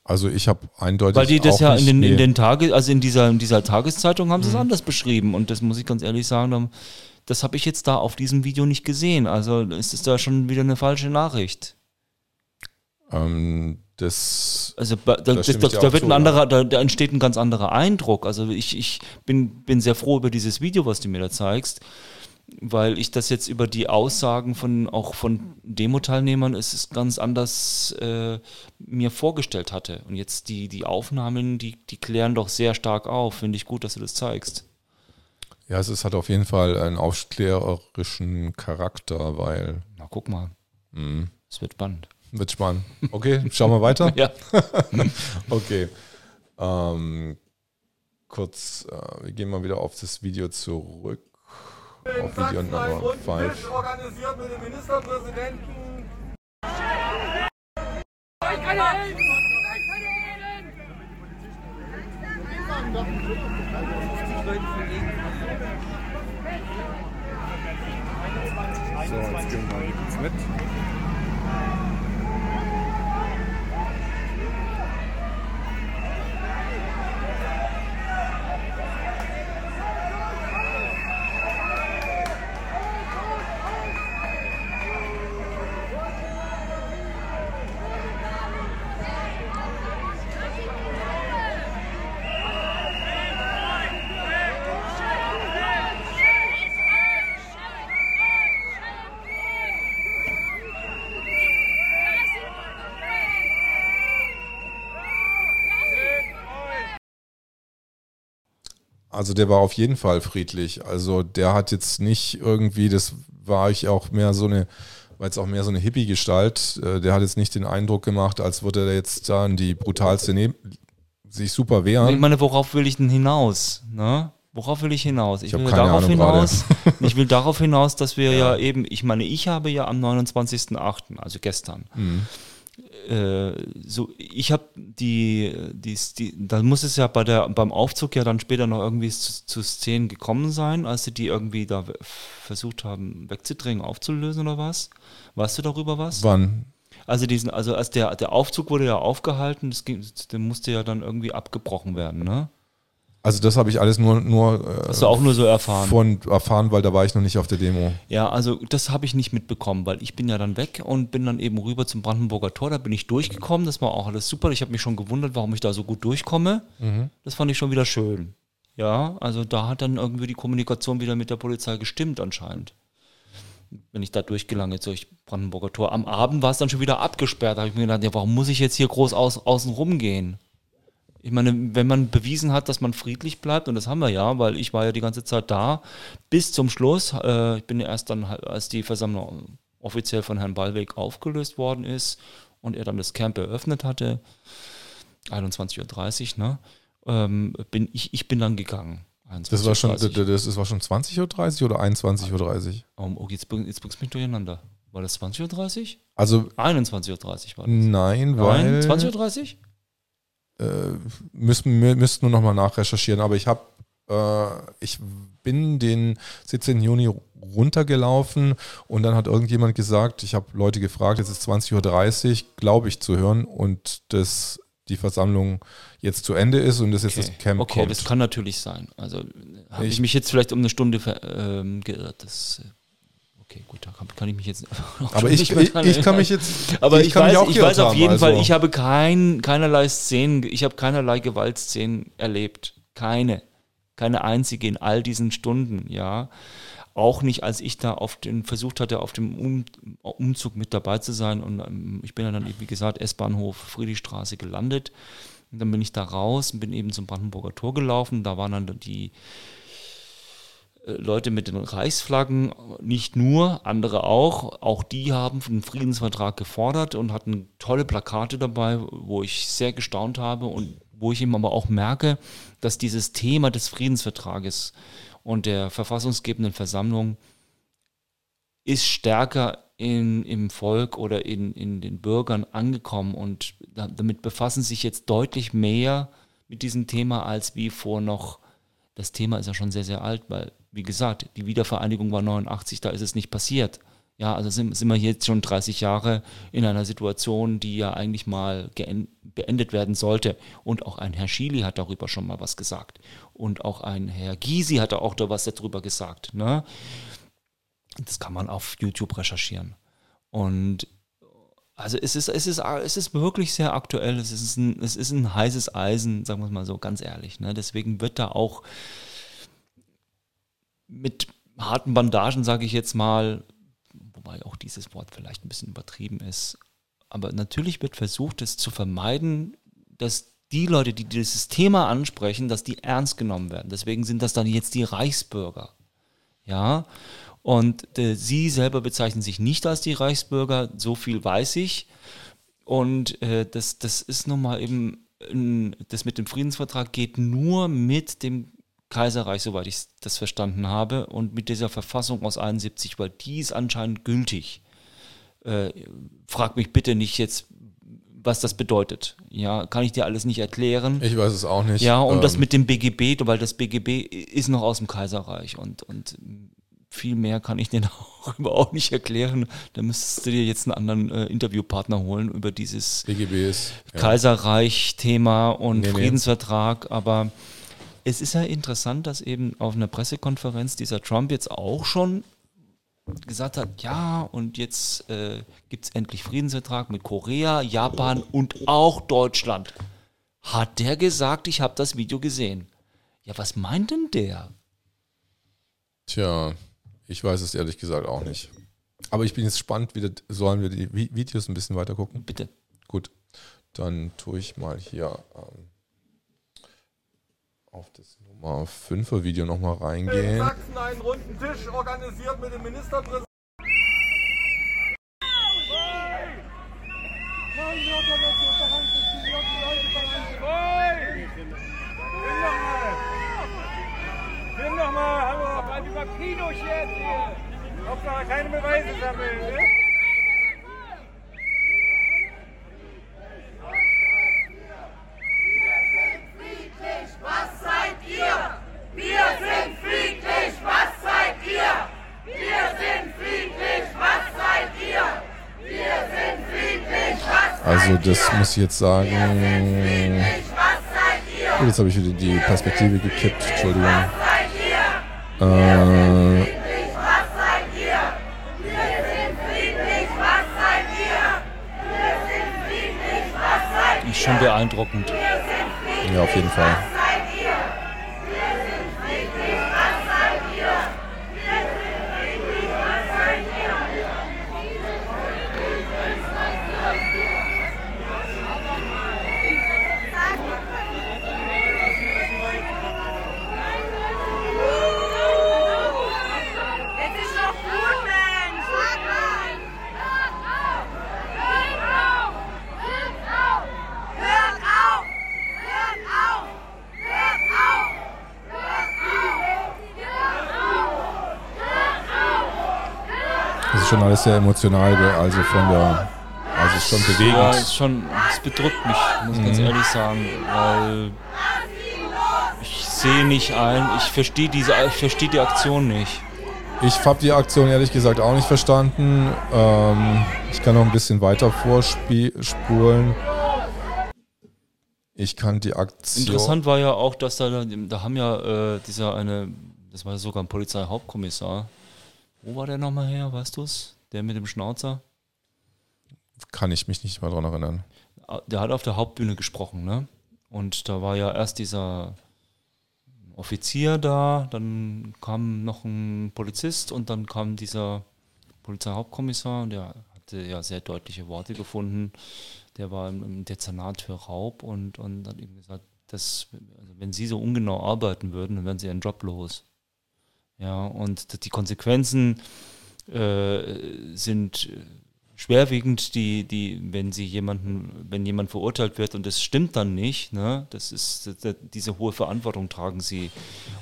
Also ich habe eindeutig Weil die das ja in den, in den Tage, also in dieser, in dieser Tageszeitung haben sie es Mhm. anders beschrieben. Und das muss ich ganz ehrlich sagen, dann- das habe ich jetzt da auf diesem Video nicht gesehen. Also ist es da schon wieder eine falsche Nachricht. ähm, das Also da, das, stimme da, da wird zu, ein anderer, da, da entsteht ein ganz anderer Eindruck. Also ich, ich bin, bin sehr froh über dieses Video, was du mir da zeigst, weil ich das jetzt über die Aussagen von auch von Demo-Teilnehmern es ist ganz anders äh, mir vorgestellt hatte. Und jetzt die, die Aufnahmen, die, die klären doch sehr stark auf. Finde ich gut, dass du das zeigst. Ja, es ist, hat auf jeden Fall einen aufklärerischen Charakter, weil Na, guck mal. mh, Es wird spannend. wird spannend. Okay, schauen wir weiter. Ja. Okay. Ähm, kurz, äh, wir gehen mal wieder auf das Video zurück. wie die anderen Five. organisiert mit dem Ministerpräsidenten. So, jetzt gehen wir mal jetzt mit. Also der war auf jeden Fall friedlich. Also der hat jetzt nicht irgendwie, das war ich auch mehr so eine, war jetzt auch mehr so eine Hippie-Gestalt. Äh, der hat jetzt nicht den Eindruck gemacht, als würde er jetzt da in die brutalste ne sich super wehren. Ich meine, worauf will ich denn hinaus? Ne? Worauf will ich hinaus? Ich, Ich will darauf Ahnung hinaus. ich will darauf hinaus, dass wir ja, eben, ich meine, ich habe ja am 29.08., also gestern, Mhm. Äh, so, ich habe die, die, die, da muss es ja bei der, beim Aufzug ja dann später noch irgendwie zu, zu Szenen gekommen sein, als sie die irgendwie da versucht haben wegzudrängen, aufzulösen oder was? Weißt du darüber was? Wann? Also diesen, also als der, der Aufzug wurde ja aufgehalten, das ging, der musste ja dann irgendwie abgebrochen werden, ne? Also das habe ich alles nur, nur äh, Hast du auch nur so erfahren? von erfahren, weil da war ich noch nicht auf der Demo. Ja, also das habe ich nicht mitbekommen, weil ich bin ja dann weg und bin dann eben rüber zum Brandenburger Tor. Da bin ich durchgekommen. Das war auch alles super. Ich habe mich schon gewundert, warum ich da so gut durchkomme. Das fand ich schon wieder schön. Ja, also da hat dann irgendwie die Kommunikation wieder mit der Polizei gestimmt anscheinend. Wenn ich da durchgelange durch Brandenburger Tor. Am Abend war es dann schon wieder abgesperrt. Da habe ich mir gedacht, ja, warum muss ich jetzt hier groß aus, außen rum gehen? Ich meine, wenn man bewiesen hat, dass man friedlich bleibt, und das haben wir ja, weil ich war ja die ganze Zeit da, bis zum Schluss. Äh, ich bin ja erst dann, als die Versammlung offiziell von Herrn Ballweg aufgelöst worden ist und er dann das Camp eröffnet hatte, 21.30 Uhr, ne, ähm, bin ich, ich bin dann gegangen. Das war schon, 21.30 Uhr. das, das war schon 20.30 Uhr oder 21.30 Uhr? Oh, oh, jetzt, jetzt bringst du mich durcheinander. War das 20.30 Uhr? Also 21.30 Uhr war das. nein, weil Nein, 20.30 Uhr? Äh, müssen, wir müssten nur nochmal nachrecherchieren, aber ich habe, äh, ich bin den 17. Juni runtergelaufen und dann hat irgendjemand gesagt, ich habe Leute gefragt, es ist 20.30 Uhr, glaube ich zu hören und dass die Versammlung jetzt zu Ende ist und dass jetzt das Camp okay, kommt. das kann natürlich sein. Also habe ich, Ich- mich jetzt vielleicht um eine Stunde ver, ähm, geirrt. Das, äh, okay, gut, da kann, kann ich mich jetzt aber ich, ich, ich kann mich jetzt, Aber ich, kann mich weiß, ich weiß auf haben, jeden Fall, also- ich habe kein, keinerlei Szenen, ich habe keinerlei Gewaltszenen erlebt. Keine. Keine einzige in all diesen Stunden, ja. Auch nicht, als ich da auf den versucht hatte, auf dem um, Umzug mit dabei zu sein. Und ähm, ich bin ja dann, wie gesagt, S-Bahnhof Friedrichstraße gelandet. Und dann bin ich da raus und bin eben zum Brandenburger Tor gelaufen. Da waren dann die Leute mit den Reichsflaggen, nicht nur, andere auch. Auch die haben den Friedensvertrag gefordert und hatten tolle Plakate dabei, wo ich sehr gestaunt habe und wo ich eben aber auch merke, dass dieses Thema des Friedensvertrages und der verfassungsgebenden Versammlung ist stärker in, im Volk oder in, in den Bürgern angekommen und da, damit befassen sich jetzt deutlich mehr mit diesem Thema als wie vor noch, das Thema ist ja schon sehr, sehr alt, weil, wie gesagt, die Wiedervereinigung war 89, da ist es nicht passiert. Ja, also sind, sind wir jetzt schon 30 Jahre in einer Situation, die ja eigentlich mal beendet werden sollte. Und auch ein Herr Schily hat darüber schon mal was gesagt. Und auch ein Herr Gysi hat auch da was darüber gesagt. Ne? Das kann man auf YouTube recherchieren. Und also es ist, es ist, es ist wirklich sehr aktuell. Es ist ein, es ist ein heißes Eisen, sagen wir es mal so, ganz ehrlich. Ne? Deswegen wird da auch mit harten Bandagen, sage ich jetzt mal, wobei auch dieses Wort vielleicht ein bisschen übertrieben ist, aber natürlich wird versucht, es zu vermeiden, dass die Leute, die dieses Thema ansprechen, dass die ernst genommen werden. Deswegen sind das dann jetzt die Reichsbürger. Ja, und äh, sie selber bezeichnen sich nicht als die Reichsbürger, so viel weiß ich. Und äh, das, das ist nun mal eben, das mit dem Friedensvertrag geht nur mit dem Kaiserreich, soweit ich das verstanden habe, und mit dieser Verfassung aus 71, weil die ist anscheinend gültig. Äh, frag mich bitte nicht jetzt, was das bedeutet. Ja, kann ich dir alles nicht erklären. Ich weiß es auch nicht. Ja, und ähm. das mit dem BGB, weil das BGB ist noch aus dem Kaiserreich und, und viel mehr kann ich dir auch überhaupt nicht erklären. Da müsstest du dir jetzt einen anderen äh, Interviewpartner holen über dieses BGBs, ja. Kaiserreich-Thema und nee, Friedensvertrag. Nee. Aber es ist ja interessant, dass eben auf einer Pressekonferenz dieser Trump jetzt auch schon gesagt hat, ja, und jetzt äh, gibt es endlich Friedensvertrag mit Korea, Japan und auch Deutschland. Hat der gesagt, ich habe das Video gesehen. Ja, was meint denn der? Tja, ich weiß es ehrlich gesagt auch nicht. Aber ich bin jetzt gespannt, wie das, sollen wir die Videos ein bisschen weiter gucken? Bitte. Gut, dann tue ich mal hier ähm, auf das Nummer 5er Video nochmal reingehen. In Sachsen einen runden Tisch organisiert mit dem Ministerpräsidenten. Nimm doch mal, hallo, Kino jetzt hier. Hauptsache keine Beweise sammeln, ne? Was seid ihr? Wir sind friedlich, was seid ihr? Wir sind friedlich, was seid ihr? Wir sind friedlich, was seid Also das muss ich jetzt sagen. Oh, jetzt habe ich wieder die Perspektive gekippt, Entschuldigung. Äh, ist schon beeindruckend. Ja, auf jeden Fall. Alles sehr emotional, also von der, also ist schon bewegend. Ja, ist schon, es bedrückt mich, muss ich mhm. ganz ehrlich sagen, weil ich sehe nicht ein, ich verstehe diese, ich verstehe die Aktion nicht. Ich habe die Aktion ehrlich gesagt auch nicht verstanden. Ähm, ich kann noch ein bisschen weiter vorspulen. Ich kann die Aktion. Interessant war ja auch, dass da, da haben ja äh, dieser eine, das war sogar ein Polizeihauptkommissar, wo war der nochmal her, weißt du es? Der mit dem Schnauzer? Kann ich mich nicht mal dran erinnern. Der hat auf der Hauptbühne gesprochen, ne? Und da war ja erst dieser Offizier da, dann kam noch ein Polizist und dann kam dieser Polizeihauptkommissar und der hatte ja sehr deutliche Worte gefunden. Der war im, im Dezernat für Raub und, und hat ihm gesagt, dass, also wenn Sie so ungenau arbeiten würden, dann wären Sie Ihren Job los. Ja, und die Konsequenzen äh, sind schwerwiegend, die, die, wenn sie jemanden, wenn jemand verurteilt wird und das stimmt dann nicht, ne, das ist diese hohe Verantwortung tragen sie.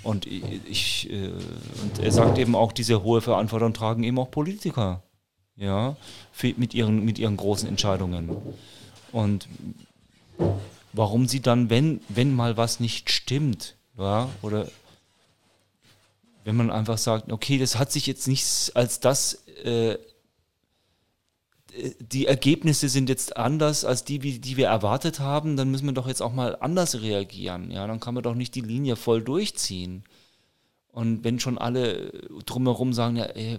Und ich, äh, und er sagt eben auch, diese hohe Verantwortung tragen eben auch Politiker, ja, mit ihren, mit ihren großen Entscheidungen. Und warum sie dann, wenn, wenn mal was nicht stimmt, ja, oder wenn man einfach sagt, okay, das hat sich jetzt nicht als das, äh, die Ergebnisse sind jetzt anders als die, die wir erwartet haben, dann müssen wir doch jetzt auch mal anders reagieren. Ja, dann kann man doch nicht die Linie voll durchziehen. Und wenn schon alle drumherum sagen, ja, ey,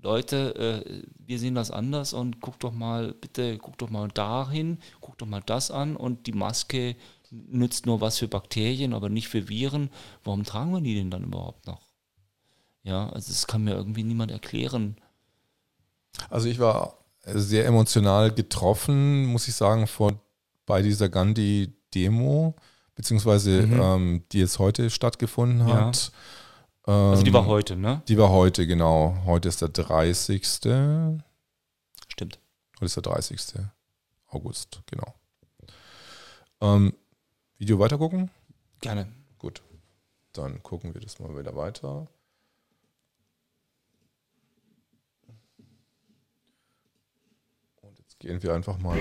Leute, äh, wir sehen das anders und guck doch mal, bitte, guck doch mal dahin, guck doch mal das an und die Maske nützt nur was für Bakterien, aber nicht für Viren. Warum tragen wir die denn dann überhaupt noch? Ja, also das kann mir irgendwie niemand erklären. Also ich war sehr emotional getroffen, muss ich sagen, vor, bei dieser Gandhi-Demo, beziehungsweise mhm. ähm, die jetzt heute stattgefunden hat. Ja. also die war ähm, heute, ne? Die war heute, genau. Heute ist der 30. Stimmt. Heute ist der 30. August, genau. Ähm, Video weitergucken? Gerne. Gut. dann gucken wir das mal wieder weiter. Und jetzt gehen wir einfach mal auf.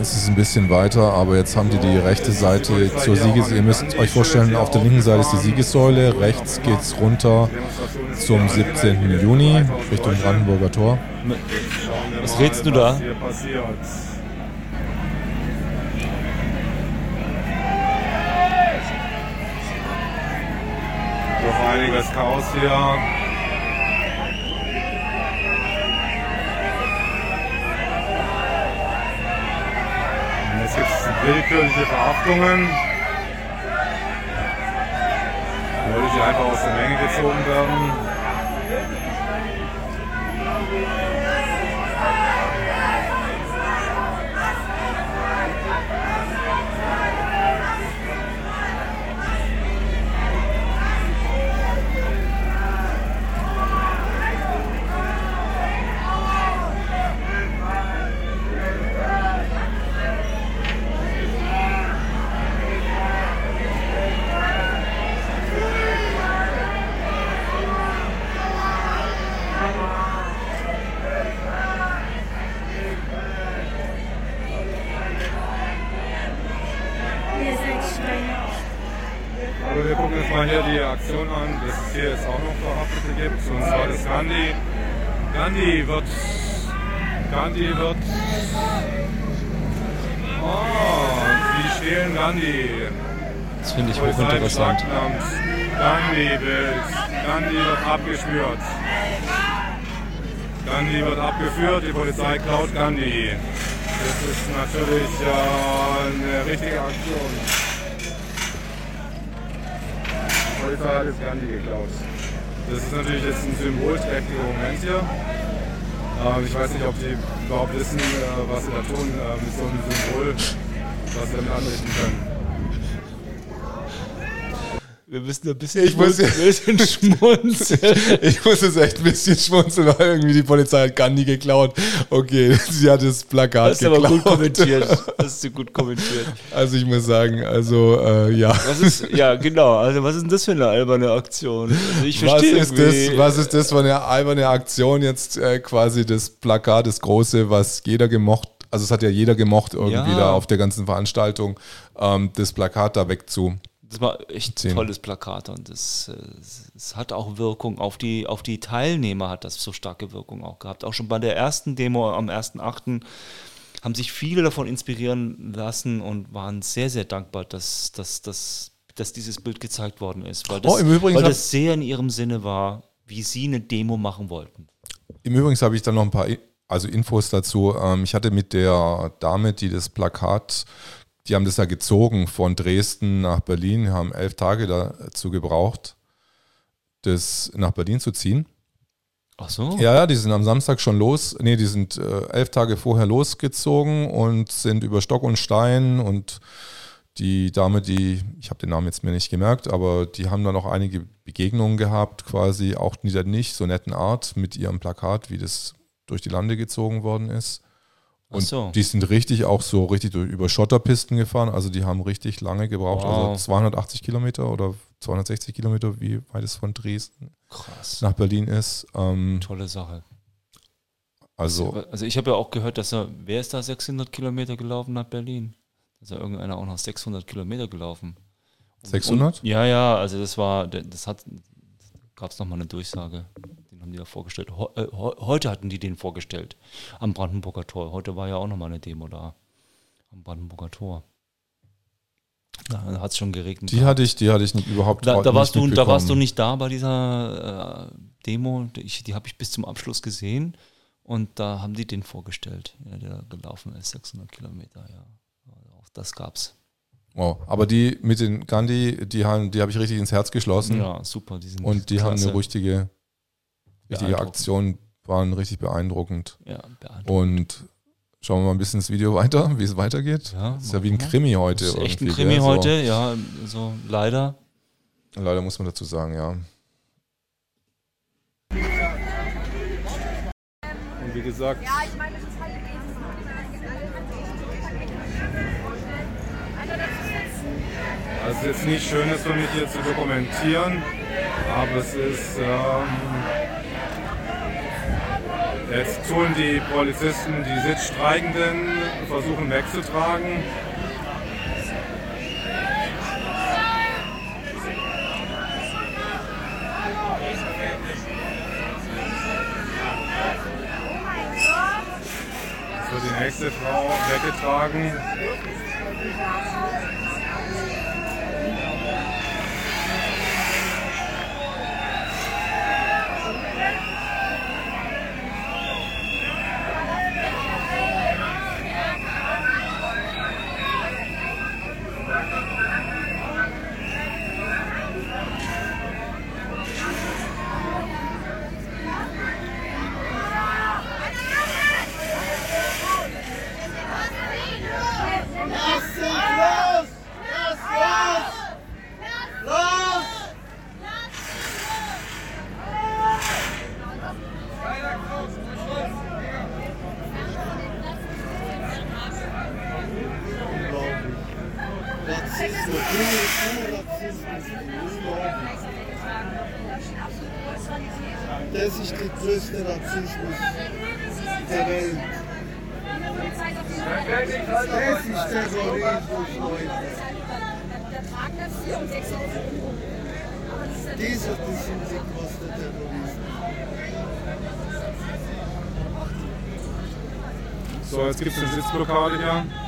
Es ist ein bisschen weiter, aber jetzt haben die die rechte Seite zur Siegessäule. Ihr müsst euch vorstellen, auf der linken Seite ist die Siegessäule, rechts geht es runter zum 17. Juni Richtung Brandenburger Tor. Was redest du da? Doch einiges Chaos hier. Jetzt gibt es willkürliche Verhaftungen. Leute, die einfach aus der Menge gezogen werden. Mal hier die Aktion an, dass es hier jetzt auch noch Verhaftete gibt. Und zwar das Gandhi. Gandhi wird. Gandhi wird. Oh, sie stehlen Gandhi. Das finde ich hochinteressant. Gandhi-Bild. Gandhi wird abgeschwört. Gandhi wird abgeführt, die Polizei klaut Gandhi. Das ist natürlich äh, eine richtige Aktion. Polizei hat jetzt Gandhi geklaut. Das ist natürlich jetzt ein symbolträchtiger Moment hier. Ähm, ich weiß nicht, ob die überhaupt wissen, äh, was sie da tun äh, mit so einem Symbol, was sie damit anrichten können. Wir müssen ein bisschen, Ich muss- bisschen schmunzeln. Ich muss jetzt echt ein bisschen schmunzeln, weil irgendwie die Polizei hat Gandhi geklaut. Okay, sie hat das Plakat Das ist aber geklaut. gut kommentiert. Das du gut kommentiert. Also ich muss sagen, also äh, ja. Was ist, ja, genau. Also, was ist denn das für eine alberne Aktion? Also, ich Was verstehe ist, das, was ist das für eine alberne Aktion jetzt äh, quasi das Plakat, das große, was jeder gemocht, also es hat ja jeder gemocht irgendwie Ja. da auf der ganzen Veranstaltung, ähm, das Plakat da wegzu. Das war echt ein tolles Plakat und es, äh, es, hat auch Wirkung auf die, auf die Teilnehmer, hat das so starke Wirkung auch gehabt. Auch schon bei der ersten Demo am 1.8. haben sich viele davon inspirieren lassen und waren sehr, sehr dankbar, dass, dass, dass, dass dieses Bild gezeigt worden ist. Weil das, Oh, weil das sehr in ihrem Sinne war, wie sie eine Demo machen wollten. Im Übrigen habe ich dann noch ein paar also Infos dazu. Ähm, ich hatte mit der Dame, die das Plakat, die haben das ja gezogen von Dresden nach Berlin, haben elf Tage dazu gebraucht, das nach Berlin zu ziehen. Ach so? Ja, ja, die sind am Samstag schon los. Nee, die sind äh, elf Tage vorher losgezogen und sind über Stock und Stein und die Dame, die, ich habe den Namen jetzt mir nicht gemerkt, aber die haben dann auch einige Begegnungen gehabt, quasi auch wieder nicht so netten Art mit ihrem Plakat, wie das durch die Lande gezogen worden ist. Und so. die sind richtig auch so richtig durch, über Schotterpisten gefahren, also die haben richtig lange gebraucht, Wow. also 280 Kilometer oder 260 Kilometer, wie weit es von Dresden Krass. nach Berlin ist. Ähm, Tolle Sache. also Also ich habe ja auch gehört, dass er, wer ist da 600 Kilometer gelaufen nach Berlin? Da ist ja irgendeiner auch noch 600 Kilometer gelaufen. 600? Und, ja, ja, also das war, das hat, gab es nochmal eine Durchsage. Haben die da vorgestellt. Äh, heute hatten die den vorgestellt am Brandenburger Tor. Heute war ja auch nochmal eine Demo da am Brandenburger Tor. Da hat es schon geregnet. Die hatte ich, die hatte ich nicht, überhaupt da, da, nicht warst du, da warst du nicht da bei dieser äh, Demo. Ich, die habe ich bis zum Abschluss gesehen. Und da haben die den vorgestellt, ja, der gelaufen ist, 600 Kilometer, ja. Auch das gab's. Wow. Aber die mit den Gandhi, die haben, die habe ich richtig ins Herz geschlossen. Ja, super. Die sind Und die haben klasse. eine richtige, richtige Beeindruckend. Aktion, waren richtig beeindruckend. Ja, beeindruckend. Und schauen wir mal ein bisschen ins Video weiter, wie es weitergeht. Ja, ist ja wie ein. Krimi heute. Das ist echt ein Krimi gell? heute, ja, so leider. So, leider muss man dazu sagen, ja. Und wie gesagt, Ja, ich meine, das ist halt Also es ist jetzt nicht schön, das für mich hier zu dokumentieren, aber es ist... Ähm, jetzt tun die Polizisten die Sitzstreikenden versuchen wegzutragen. die nächste Frau weggetragen. Jetzt gibt es eine Sitzblockade hier. jetzt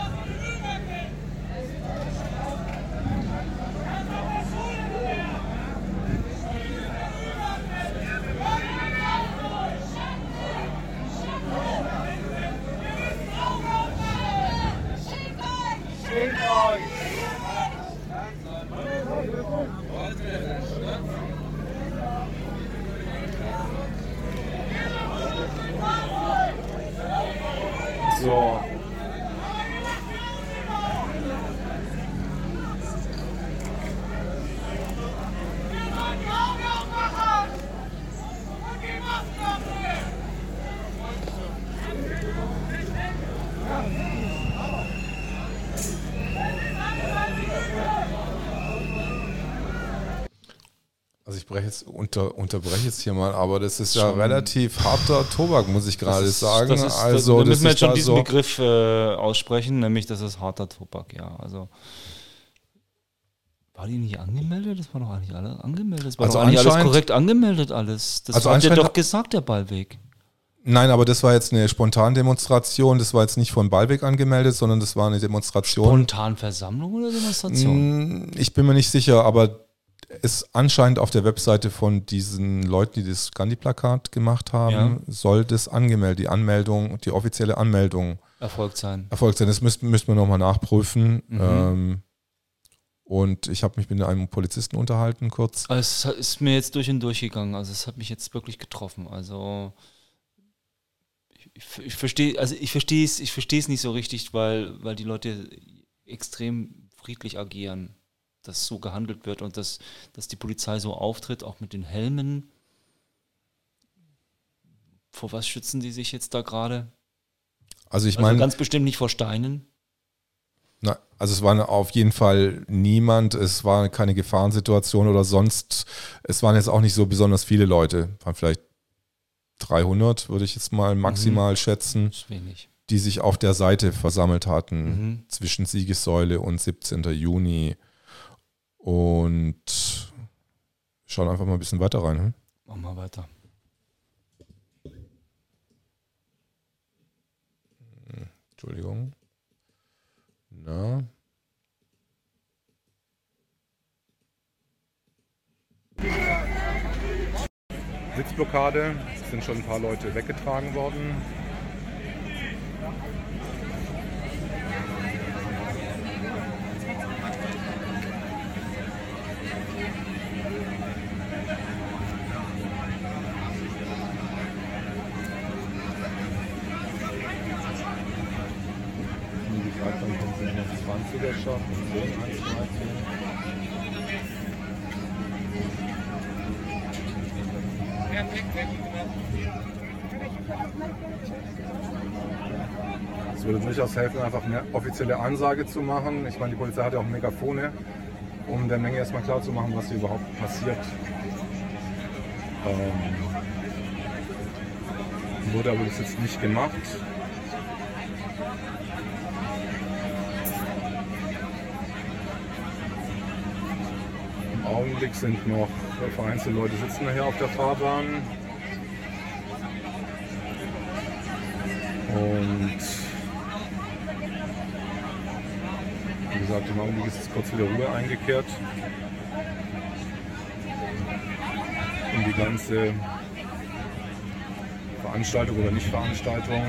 unter, unterbreche jetzt hier mal, aber das ist ja relativ harter Tobak, muss ich gerade sagen. Ist, also, da müssen wir jetzt schon diesen so Begriff äh, aussprechen, nämlich das ist harter Tobak, ja. Also war die nicht angemeldet? Das war doch eigentlich alles angemeldet. Das war also doch eigentlich alles korrekt angemeldet, alles. Das also hat ja doch gesagt, der Ballweg. Nein, aber das war jetzt eine Spontandemonstration. Das war jetzt nicht von Ballweg angemeldet, sondern das war eine Demonstration. Spontanversammlung oder Demonstration? Hm, ich bin mir nicht sicher, aber ist anscheinend auf der Webseite von diesen Leuten, die das Gandhi-Plakat gemacht haben, ja. soll das angemeldet, die Anmeldung, die offizielle Anmeldung erfolgt sein. Erfolgt sein. Das müssten müsst wir nochmal nachprüfen. Mhm. Ähm, und ich habe mich mit einem Polizisten unterhalten kurz. Also es ist mir jetzt durch und durch gegangen. Also es hat mich jetzt wirklich getroffen. Also ich, ich verstehe, also ich verstehe es, ich verstehe es nicht so richtig, weil, weil die Leute extrem friedlich agieren dass so gehandelt wird und dass, dass die Polizei so auftritt, auch mit den Helmen. Vor was schützen die sich jetzt da gerade? Also ich also meine. Also ganz bestimmt nicht vor Steinen. Na, also es war auf jeden Fall niemand, es war keine Gefahrensituation oder sonst. Es waren jetzt auch nicht so besonders viele Leute, waren vielleicht 300, würde ich jetzt mal maximal mhm. schätzen. Die sich auf der Seite versammelt hatten mhm. zwischen Siegessäule und 17. Juni. Und schauen einfach mal ein bisschen weiter rein. Hm? Machen wir weiter. Entschuldigung. Na. Sitzblockade, es sind schon ein paar Leute weggetragen worden. Gesellschaft, 10, 1, 13. Es würde durchaus helfen, einfach eine offizielle Ansage zu machen. Ich meine, die Polizei hat ja auch Megafone, um der Menge erstmal klar zu machen, was hier überhaupt passiert. Ähm, wurde aber bis jetzt nicht gemacht. Im Augenblick sind noch vereinzelte Leute sitzen hier auf der Fahrbahn. Und gesagt, im Augenblick ist jetzt kurz wieder Ruhe eingekehrt. Um die ganze Veranstaltung oder Nicht-Veranstaltung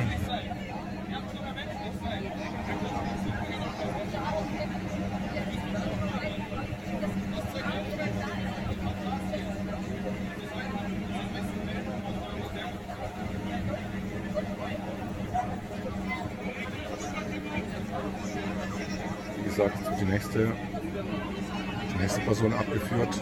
gesagt, jetzt wird die nächste, die nächste Person abgeführt.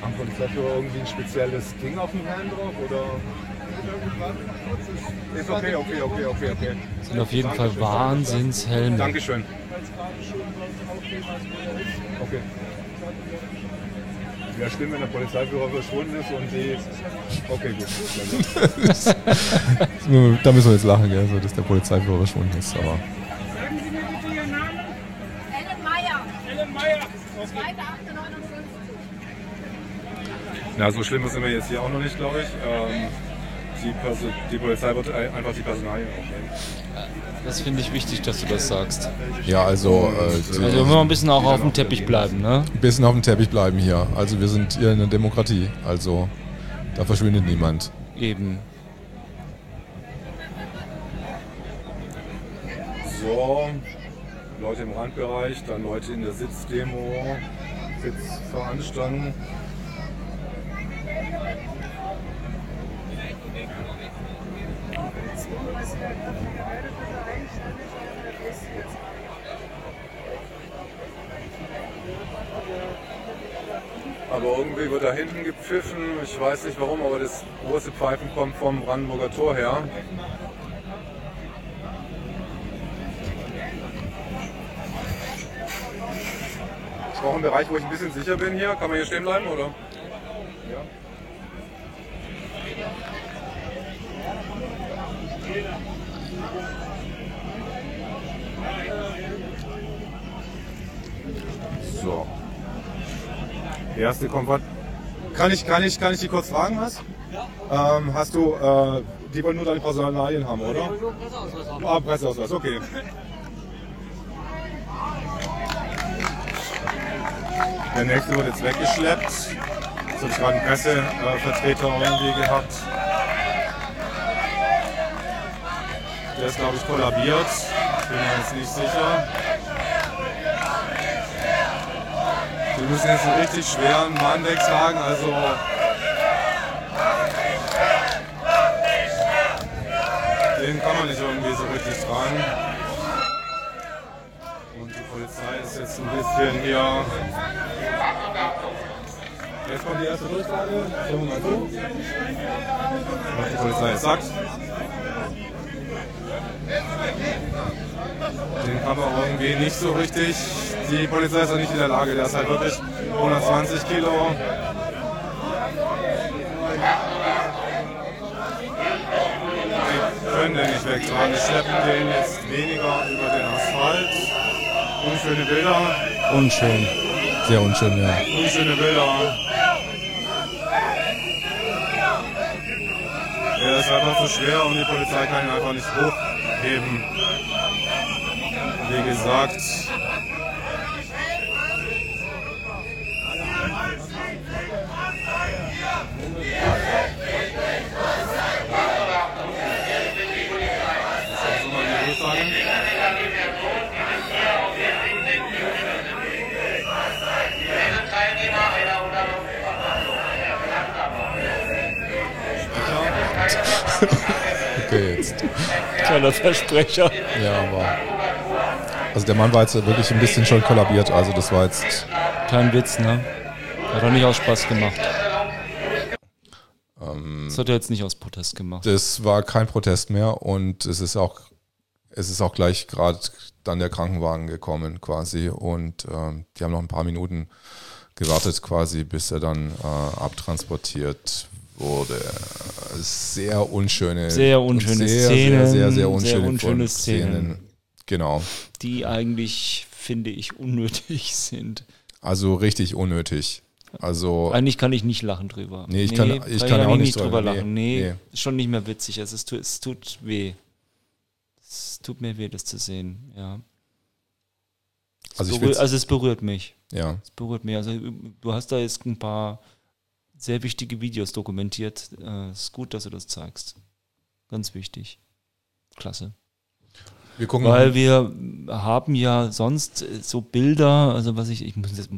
Haben Polizeiführer irgendwie ein spezielles Ding auf dem Helm drauf? Oder? Ist okay, okay, okay, okay, okay. Sind auf jeden Fall Wahnsinnshelme. Dankeschön. Okay. Wäre schlimm, wenn der Polizeiführer verschwunden ist und die. Okay, gut. da müssen wir jetzt lachen, gell? So, dass der Polizeiführer verschwunden ist. Aber Sagen Sie mir bitte Ihren Namen. Ellen Meyer, Ellen Meyer. 2.8.59. ja, so schlimm sind wir jetzt hier auch noch nicht, glaube ich. Ähm, die, die Polizei wird ein- einfach die Personalien aufnehmen. Das finde ich wichtig, dass du das sagst. Ja, also, äh, Also wir müssen ein bisschen auch auf dem Teppich bleiben, ne? ein bisschen auf dem Teppich bleiben hier. Also wir sind hier in der Demokratie. Also da verschwindet niemand. Eben. So, Leute im Randbereich, dann Leute in der Sitzdemo, Sitzveranstaltung. Aber irgendwie wird da hinten gepfiffen. Ich weiß nicht warum, aber das große Pfeifen kommt vom Brandenburger Tor her. Ich brauche einen Bereich, wo ich ein bisschen sicher bin hier. Kann man hier stehen bleiben, oder? Ja. So. Der erste was. Kann ich, kann ich, kann ich die kurz fragen, was? Ähm, hast du, äh, die wollen nur deine Personalien haben, oder? Ah, Presseausweis, okay. Der nächste wird jetzt weggeschleppt. Jetzt habe ich gerade einen Pressevertreter irgendwie gehabt. Der ist, glaube ich, kollabiert. Bin mir jetzt nicht sicher. Wir müssen jetzt einen richtig schweren Mann wegtragen, also. Den kann man nicht irgendwie so richtig tragen. Und die Polizei ist jetzt ein bisschen hier. Jetzt kommt die erste Durchsage. Wir mal zu. Was die Polizei sagt. Den kann man irgendwie nicht so richtig. Die Polizei ist auch nicht in der Lage. Der ist halt wirklich 120 Kilo. Die können den nicht wegtragen. Die schleppen den jetzt weniger über den Asphalt. Unschöne Bilder. Unschön. Sehr unschön, ja. Unschöne Bilder. Er ist einfach zu schwer und die Polizei kann ihn einfach nicht hochheben. Wie gesagt. Okay, jetzt. Kleiner Versprecher. Ja, aber. Also der Mann war jetzt wirklich ein bisschen schon kollabiert. Also das war jetzt. Kein Witz, ne? Hat auch nicht aus Spaß gemacht. Ähm, das hat er jetzt nicht aus Protest gemacht. Das war kein Protest mehr und es ist auch, es ist auch gleich gerade dann der Krankenwagen gekommen quasi und ähm, die haben noch ein paar Minuten gewartet quasi, bis er dann äh, abtransportiert wurde. Sehr unschöne, sehr unschöne sehr, Szenen, sehr, sehr, sehr unschöne, sehr unschöne Szenen. Szenen. Genau. Die eigentlich, finde ich, unnötig sind. Also richtig unnötig. Also eigentlich kann ich nicht lachen drüber. Nee, ich kann, ich kann, auch nicht drüber lachen. Nee, nee, ist schon nicht mehr witzig. Also es tut, es tut weh. Es tut mir weh, das zu sehen, ja. Es also, berührt, also es berührt mich. Ja. Es berührt mich. Also du hast da jetzt ein paar sehr wichtige Videos dokumentiert. Es ist gut, dass du das zeigst. Ganz wichtig. Klasse. Wir gucken Weil wir haben ja sonst so Bilder, also was ich, ich muss jetzt,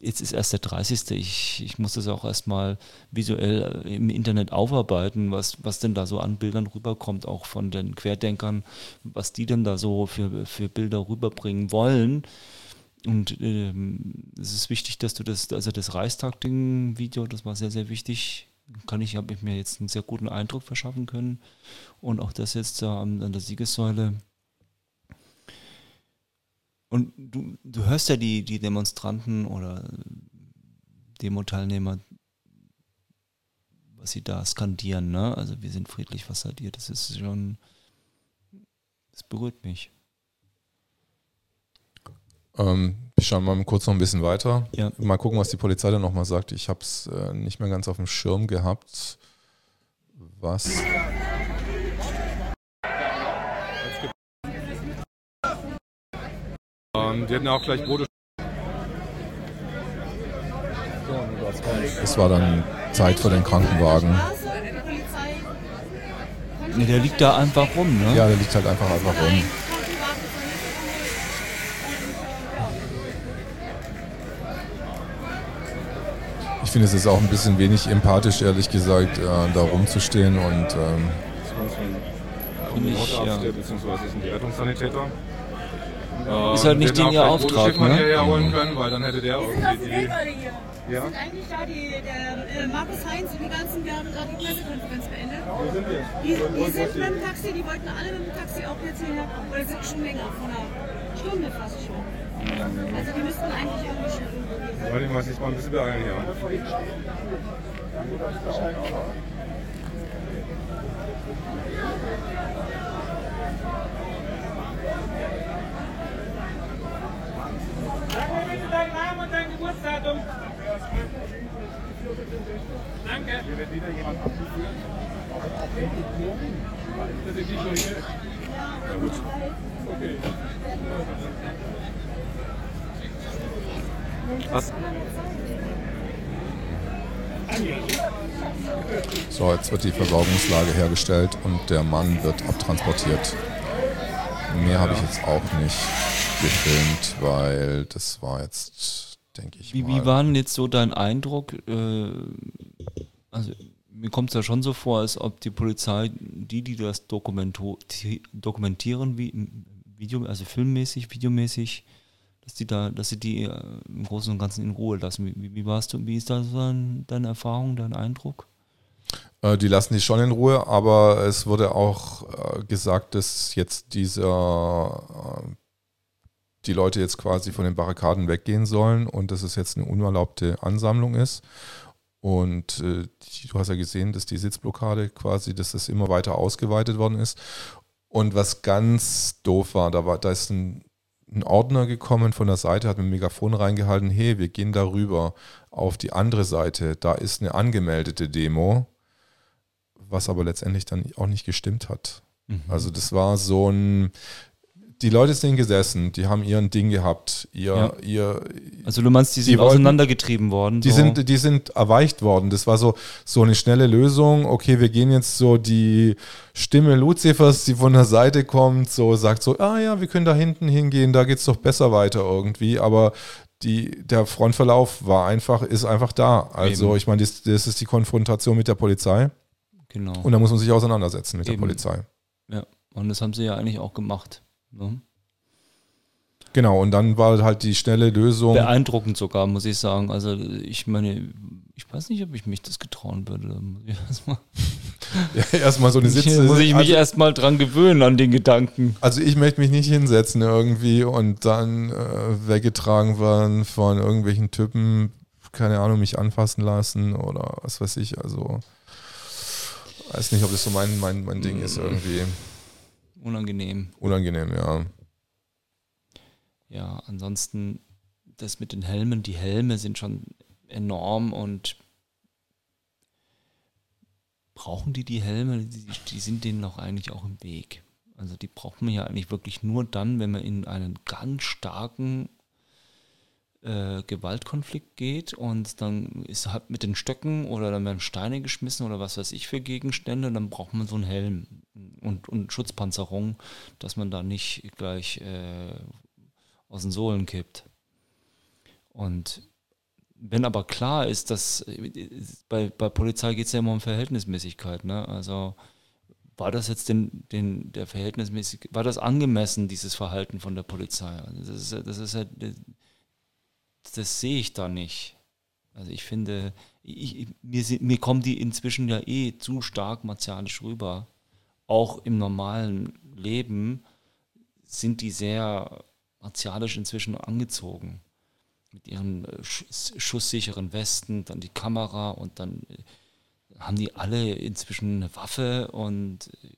jetzt ist erst der 30. Ich, ich muss das auch erstmal visuell im Internet aufarbeiten, was, was denn da so an Bildern rüberkommt, auch von den Querdenkern, was die denn da so für, für Bilder rüberbringen wollen. Und ähm, es ist wichtig, dass du das, also das Reichstag-Ding-Video, das war sehr, sehr wichtig. Kann ich, habe ich mir jetzt einen sehr guten Eindruck verschaffen können. Und auch das jetzt da an, an der Siegessäule. Und du, du hörst ja die, die Demonstranten oder Demo-Teilnehmer, was sie da skandieren, ne? Also wir sind friedlich fassadiert. Das ist schon, das berührt mich. Ähm, ich schaue mal kurz noch ein bisschen weiter. Ja. Mal gucken, was die Polizei dann nochmal sagt. Ich habe es äh, nicht mehr ganz auf dem Schirm gehabt. Was? Ähm, die hätten ja auch gleich Brote. Es war dann Zeit für den Krankenwagen. Nee, der liegt da einfach rum, ne? Ja, der liegt halt einfach einfach rum. Ich finde, es ist auch ein bisschen wenig empathisch, ehrlich gesagt, äh, da rumzustehen und. Ähm, ich, ja. beziehungsweise sind die Rettungssanitäter. Äh, ist halt nicht den ihr Auftrag, ne? hierher holen können, weil dann hätte der irgendwie die... Ja? sind eigentlich da die, der äh, Markus Heinz und die ganzen, haben gerade die Pressekonferenz beendet. Wo sind wir? Die, die sind mit dem Taxi, die wollten alle mit dem Taxi auch jetzt hierher kommen. Oder sind schon länger, vor einer Stunde fast schon. Also die müssten eigentlich irgendwie Warte, ich muss mich mal ein bisschen beeilen hier. deinen Namen und dein Geburtsdatum. Danke. Hier wird wieder jemand abgeführt. Das ist nicht nur hier. Ja, gut. Okay. Was? So, jetzt wird die Versorgungslage hergestellt und der Mann wird abtransportiert. Mehr habe ich jetzt auch nicht gefilmt, weil das war jetzt, denke ich. Wie, wie war denn jetzt so dein Eindruck? Äh, also mir kommt es ja schon so vor, als ob die Polizei, die, die das dokumentieren, wie, Video, also filmmäßig, videomäßig, dass die da, dass sie die äh, im Großen und Ganzen in Ruhe lassen. Wie, wie warst du, wie ist da deine Erfahrung, dein Eindruck? Äh, die lassen die schon in Ruhe, aber es wurde auch äh, gesagt, dass jetzt dieser die Leute jetzt quasi von den Barrikaden weggehen sollen und dass es jetzt eine unerlaubte Ansammlung ist. Und äh, du hast ja gesehen, dass die Sitzblockade quasi, dass das immer weiter ausgeweitet worden ist. Und was ganz doof war, da war, da ist ein, ein Ordner gekommen von der Seite, hat mit dem Megafon reingehalten, hey, wir gehen darüber auf die andere Seite, da ist eine angemeldete Demo, was aber letztendlich dann auch nicht gestimmt hat. Mhm. Also das war so ein, die Leute sind gesessen, die haben ihren Ding gehabt, ihr, ja. ihr Also du meinst, die sind die wollten, auseinandergetrieben worden? Die, so. sind, die sind erweicht worden. Das war so, so eine schnelle Lösung. Okay, wir gehen jetzt so die Stimme Luzifers, die von der Seite kommt, so sagt so, ah ja, wir können da hinten hingehen, da geht es doch besser weiter irgendwie. Aber die, der Frontverlauf war einfach, ist einfach da. Also Eben. ich meine, das, das ist die Konfrontation mit der Polizei. Genau. Und da muss man sich auseinandersetzen mit Eben. der Polizei. Ja, und das haben sie ja eigentlich auch gemacht. Ne? Genau, und dann war halt die schnelle Lösung. Beeindruckend sogar, muss ich sagen. Also ich meine, ich weiß nicht, ob ich mich das getrauen würde. Erstmal Ja, erstmal so eine Sitze. muss ich mich also, erstmal dran gewöhnen an den Gedanken. also ich möchte mich nicht hinsetzen irgendwie und dann äh, weggetragen werden von irgendwelchen Typen, keine Ahnung, mich anfassen lassen oder was weiß ich. Also weiß nicht, ob das so mein, mein, mein Ding ist irgendwie. Unangenehm. Unangenehm, ja. Ja, ansonsten das mit den Helmen, die Helme sind schon enorm und brauchen die die Helme? Die, die sind denen doch eigentlich auch im Weg. Also die braucht man ja eigentlich wirklich nur dann, wenn man in einen ganz starken äh, Gewaltkonflikt geht und dann ist halt mit den Stöcken oder dann werden Steine geschmissen oder was weiß ich für Gegenstände, dann braucht man so einen Helm und, und Schutzpanzerung, dass man da nicht gleich äh, aus den Sohlen kippt. Und wenn aber klar ist, dass bei, bei Polizei geht es ja immer um Verhältnismäßigkeit, ne? Also war das jetzt den, den, der Verhältnismäßig, war das angemessen, dieses Verhalten von der Polizei? Also das ist, das ist ja, das sehe ich da nicht. Also ich finde, ich, mir, mir kommen die inzwischen ja eh zu stark martialisch rüber. Auch im normalen Leben sind die sehr martialisch inzwischen angezogen. Mit ihren äh, sch- schusssicheren Westen, dann die Kamera und dann äh, haben die alle inzwischen eine Waffe und äh,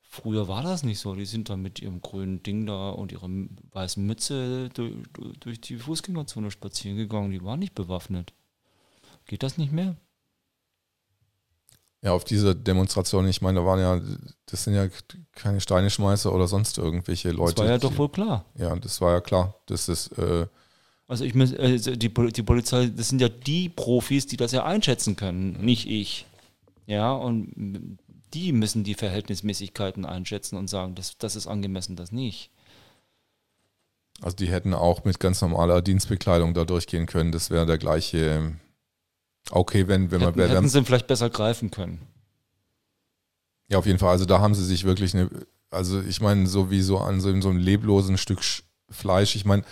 früher war das nicht so. Die sind dann mit ihrem grünen Ding da und ihrer weißen Mütze durch, durch die Fußgängerzone spazieren gegangen. Die waren nicht bewaffnet. Geht das nicht mehr? Ja, auf dieser Demonstration, ich meine, da waren ja, das sind ja keine Steineschmeißer oder sonst irgendwelche Leute. Das war ja doch wohl klar. Ja, das war ja klar. Das ist, äh, Also ich muss, also die, die Polizei, das sind ja die Profis, die das ja einschätzen können, nicht ich. Ja, und die müssen die Verhältnismäßigkeiten einschätzen und sagen, das, das ist angemessen, das nicht. also die hätten auch mit ganz normaler Dienstbekleidung da durchgehen können. Das wäre der gleiche. Okay, wenn, wenn man. Hätten, Wenn, hätten sie vielleicht besser greifen können. ja, auf jeden Fall. Also da haben sie sich wirklich eine. Also ich meine, so wie so an so, in so einem leblosen Stück Sch- Fleisch. Ich meine,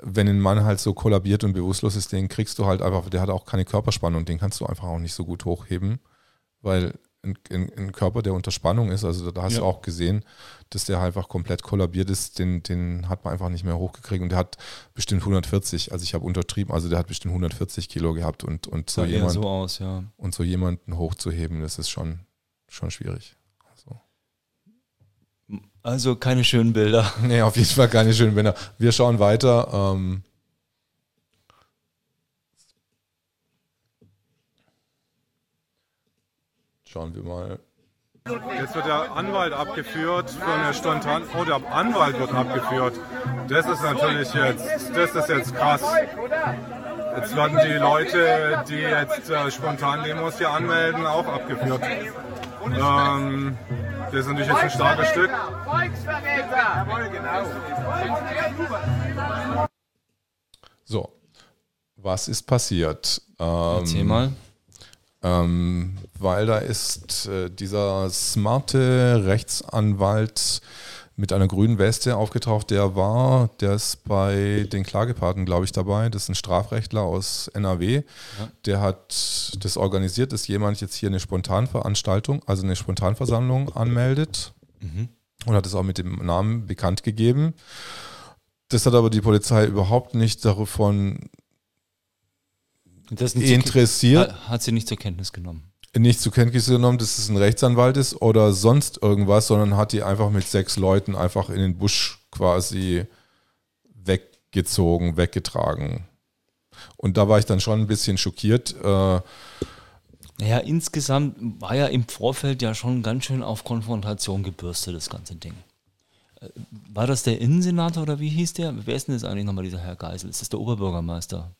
wenn ein Mann halt so kollabiert und bewusstlos ist, den kriegst du halt einfach, der hat auch keine Körperspannung, den kannst du einfach auch nicht so gut hochheben, weil ein, ein, ein Körper, der unter Spannung ist, also da hast Ja. du auch gesehen, dass der einfach komplett kollabiert ist, den, den hat man einfach nicht mehr hochgekriegt und der hat bestimmt 140, also ich habe untertrieben, also der hat bestimmt 140 Kilo gehabt und, und so jemand so aus, ja. und so jemanden hochzuheben, das ist schon, schon schwierig. Also. Also keine schönen Bilder. Nee, auf jeden Fall keine schönen Bilder. Wir schauen weiter. Ähm, schauen wir mal. Jetzt wird der Anwalt abgeführt für eine Spontan. Oh, der Anwalt wird abgeführt. Das ist natürlich jetzt, das ist jetzt krass. Jetzt werden die Leute, die jetzt äh, spontan Demos hier anmelden, auch abgeführt. Ähm, das ist natürlich jetzt ein starkes Stück. So, was ist passiert? Ähm, Erzähl mal. Ähm, weil da ist äh, dieser smarte Rechtsanwalt mit einer grünen Weste aufgetaucht, der war, der ist bei den Klagepaten, glaube ich, dabei. Das ist ein Strafrechtler aus NRW. Der hat das organisiert, dass jemand jetzt hier eine Spontanveranstaltung, also eine Spontanversammlung anmeldet und hat es auch mit dem Namen bekannt gegeben. Das hat aber die Polizei überhaupt nicht davon interessiert Hat, hat sie nicht zur Kenntnis genommen. nicht zur Kenntnis genommen, dass es ein Rechtsanwalt ist oder sonst irgendwas, sondern hat die einfach mit sechs Leuten einfach in den Busch quasi weggezogen, weggetragen. Und da war ich dann schon ein bisschen schockiert. Äh, Naja, insgesamt war ja im Vorfeld ja schon ganz schön auf Konfrontation gebürstet, das ganze Ding. Äh, War das der Innensenator oder wie hieß der? Wer ist denn jetzt eigentlich nochmal dieser Herr Geisel? Ist das der Oberbürgermeister?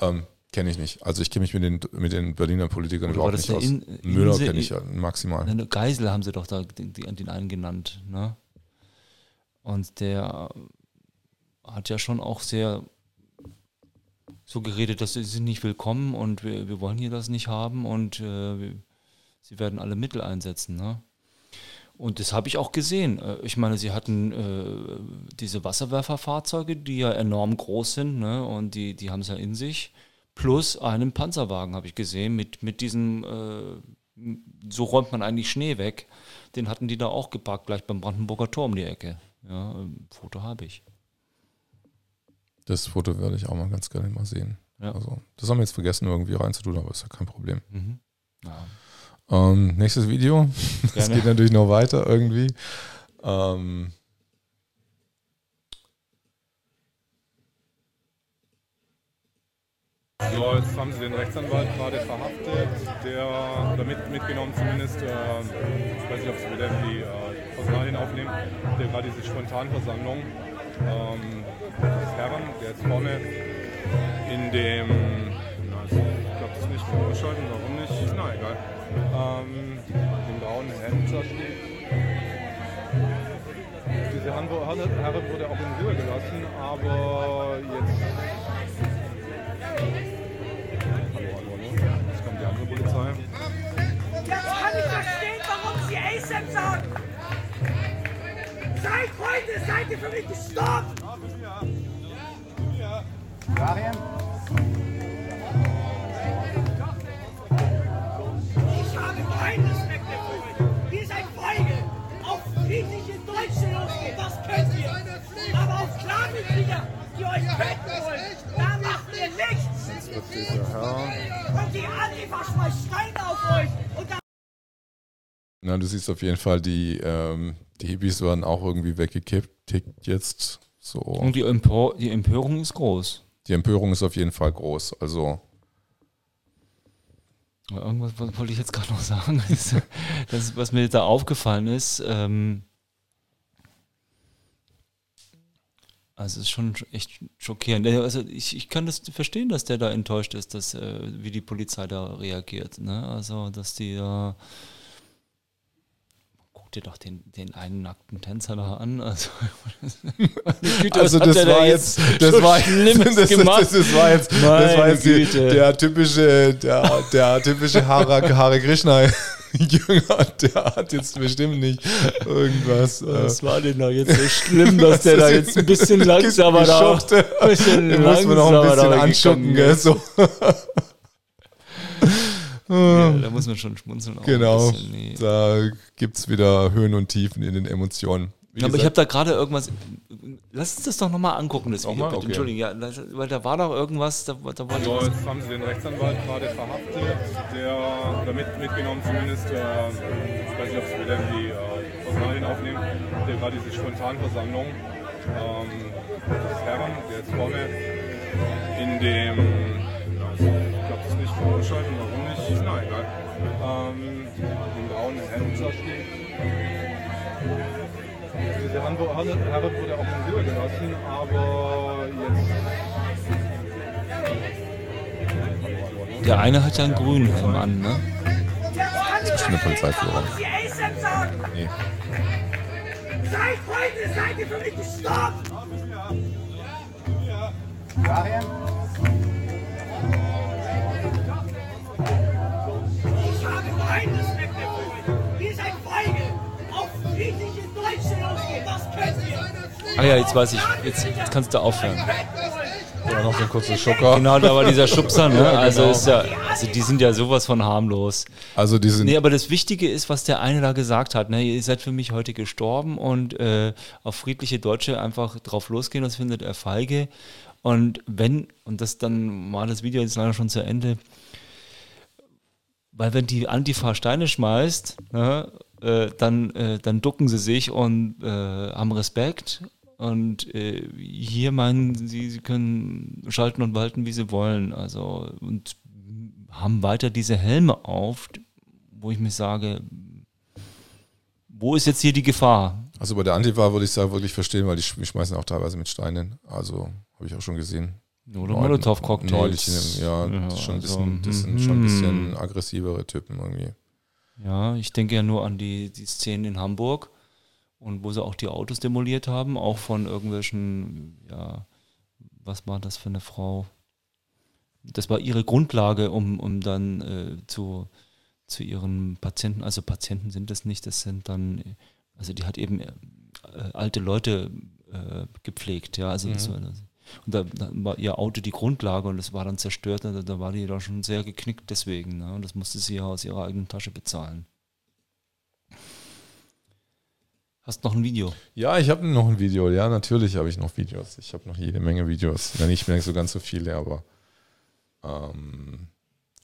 Ähm, kenne ich nicht. Also ich kenne mich mit den, mit den Berliner Politikern Oder überhaupt nicht aus. In- Müller kenne ich ja maximal. Geisel haben sie doch da den, den den einen genannt. Ne? Und der hat ja schon auch sehr so geredet, dass sie sind nicht willkommen und wir, wir wollen hier das nicht haben und äh, sie werden alle Mittel einsetzen. Ne? Und das habe ich auch gesehen. Äh, ich meine, sie hatten äh, diese Wasserwerferfahrzeuge, die ja enorm groß sind, ne? und die, die haben es ja in sich. Plus einen Panzerwagen habe ich gesehen mit, mit diesem, äh, so räumt man eigentlich Schnee weg. Den hatten die da auch geparkt, gleich beim Brandenburger Tor um die Ecke. Ja, Foto habe ich. Das Foto werde ich auch mal ganz gerne mal sehen. Ja. Also, das haben wir jetzt vergessen, irgendwie reinzutun, aber ist ja kein Problem. Mhm. Ja. Ähm, nächstes Video. Es geht natürlich noch weiter irgendwie. Ähm, So, jetzt haben sie den Rechtsanwalt gerade verhaftet, der, oder mit, mitgenommen zumindest, äh, ich weiß nicht, ob sie wieder die äh, Personalien aufnehmen, der gerade diese Spontanversammlung ähm, des Herren, der jetzt vorne in dem, na, ich glaube das ist nicht mehr ausschalten, warum nicht, na egal, ähm, dem braunen Hemd da steht. Diese Herren wurde auch in Ruhe gelassen, aber jetzt Jetzt kommt die andere Polizei. Jetzt kann ich verstehen, warum Sie ASAP sagen. Seit heute seid ihr für mich gestorben. Karin? Ich habe keinen Respekt mehr für euch. Ihr seid feige. Auf friedliche Deutsche losgehen, das könnt ihr. Aber auf Clanmitglieder, die euch töten wollen, da macht ihr nichts. Jetzt wird dieser Herr. Und die Antifa schmeißt Steine auf euch. Und da Na, du siehst auf jeden Fall, die, ähm, die Hippies werden auch irgendwie weggekippt tickt jetzt. So. Und die, Empor die Empörung ist groß. Die Empörung ist auf jeden Fall groß. Also Irgendwas wollte ich jetzt gerade noch sagen. Das, was mir da aufgefallen ist, ähm, also es ist schon echt schockierend. Also ich, ich kann das verstehen, dass der da enttäuscht ist, dass, äh, wie die Polizei da reagiert. Ne? Also, dass die da. Guck dir doch den, den einen nackten Tänzer da an. Also, Güte, also das war jetzt, das war das, gemacht. Das, das, war jetzt, das war jetzt die, der typische, der, der typische Hare, Hare Krishna Jünger, der hat jetzt bestimmt nicht irgendwas. Was war denn da jetzt so schlimm, dass der da jetzt ein bisschen langsamer da, ein bisschen Den muss man noch ein bisschen anschucken, gell, so. Ja, da muss man schon schmunzeln. Auch genau, bisschen, nee. da gibt es wieder Höhen und Tiefen in den Emotionen. Wie aber gesagt, ich habe da gerade irgendwas. Lass uns das doch nochmal angucken, das Video. Okay. Entschuldigung, ja, das, weil da war doch irgendwas, da, da wollte ich So, was. jetzt haben sie den Rechtsanwalt gerade verhaftet, der, oder mit, mitgenommen zumindest, äh, ich weiß nicht, ob sie wieder die äh, Personalien aufnehmen, der gerade diese Spontanversammlung ähm, des Herren, der jetzt vorne in dem, ich glaube das ist nicht ausschalten, warum nicht, na egal, ähm, dem braunen da steht. Diese Herren wurde auch in Ruhe gelassen, aber jetzt Der eine hat ja einen grünen Helm an, ne? das ist eine Polizeiführung. Nee. Seit heute seid ihr für mich gestorben. Ich keinen Respekt mehr für euch. Ihr seid feige. Auf friedliche Deutsche losgehen, das könnt ihr. Ah ja, jetzt weiß ich. Jetzt, jetzt kannst du aufhören. Ja, noch so ein kurzer Schocker. Genau, da war dieser Schubser, ne? Also genau. ist ja, also die sind ja sowas von harmlos. Also die sind Nee, aber das Wichtige ist, was der eine da gesagt hat. Ne? Ihr seid für mich heute gestorben und äh, auf friedliche Deutsche einfach drauf losgehen, das findet er feige. Und wenn, und das dann war das Video jetzt leider schon zu Ende, weil wenn die Antifa Steine schmeißt, ne, äh, dann, äh, dann ducken sie sich und äh, haben Respekt. Und äh, hier meinen sie, sie können schalten und walten, wie sie wollen. Also und haben weiter diese Helme auf, wo ich mir sage, wo ist jetzt hier die Gefahr? Also bei der Antifa würde ich sagen, wirklich verstehen, weil die schmeißen auch teilweise mit Steinen. Also habe ich auch schon gesehen. Oder Molotow-Cocktails. Dem- ja, Ja, schon also, bisschen, das sind schon ein bisschen mhm. aggressivere Typen irgendwie. Ja, ich denke ja nur an die, die Szenen in Hamburg und wo sie auch die Autos demoliert haben, auch von irgendwelchen, ja, was war das für eine Frau? das war ihre Grundlage, um, um dann äh, zu, zu ihren Patienten, also Patienten sind das nicht, das sind dann, also die hat eben äh, alte Leute äh, gepflegt, ja, also mhm. das war das. Und da, da, war ihr Auto die Grundlage und das war dann zerstört. Da, da war die da schon sehr geknickt deswegen. Ne? Und das musste sie ja aus ihrer eigenen Tasche bezahlen. Hast noch ein Video? Ja, ich habe noch ein Video. Ja, natürlich habe ich noch Videos. Ich habe noch jede Menge Videos. Ja, nicht mehr so ganz so viele, aber ähm,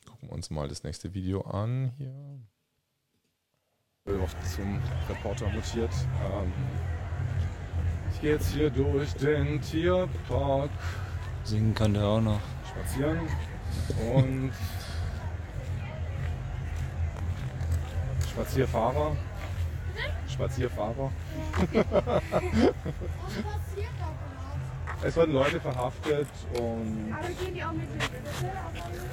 gucken wir uns mal das nächste Video an hier. Auch zum Reporter mutiert. Ähm, ich gehe jetzt hier durch den Tierpark. Singen kann der auch noch. Spazieren und Spazierfahrer. Spazierfahrer. es wurden Leute verhaftet und. Aber gehen die auch mit dem Knüppel?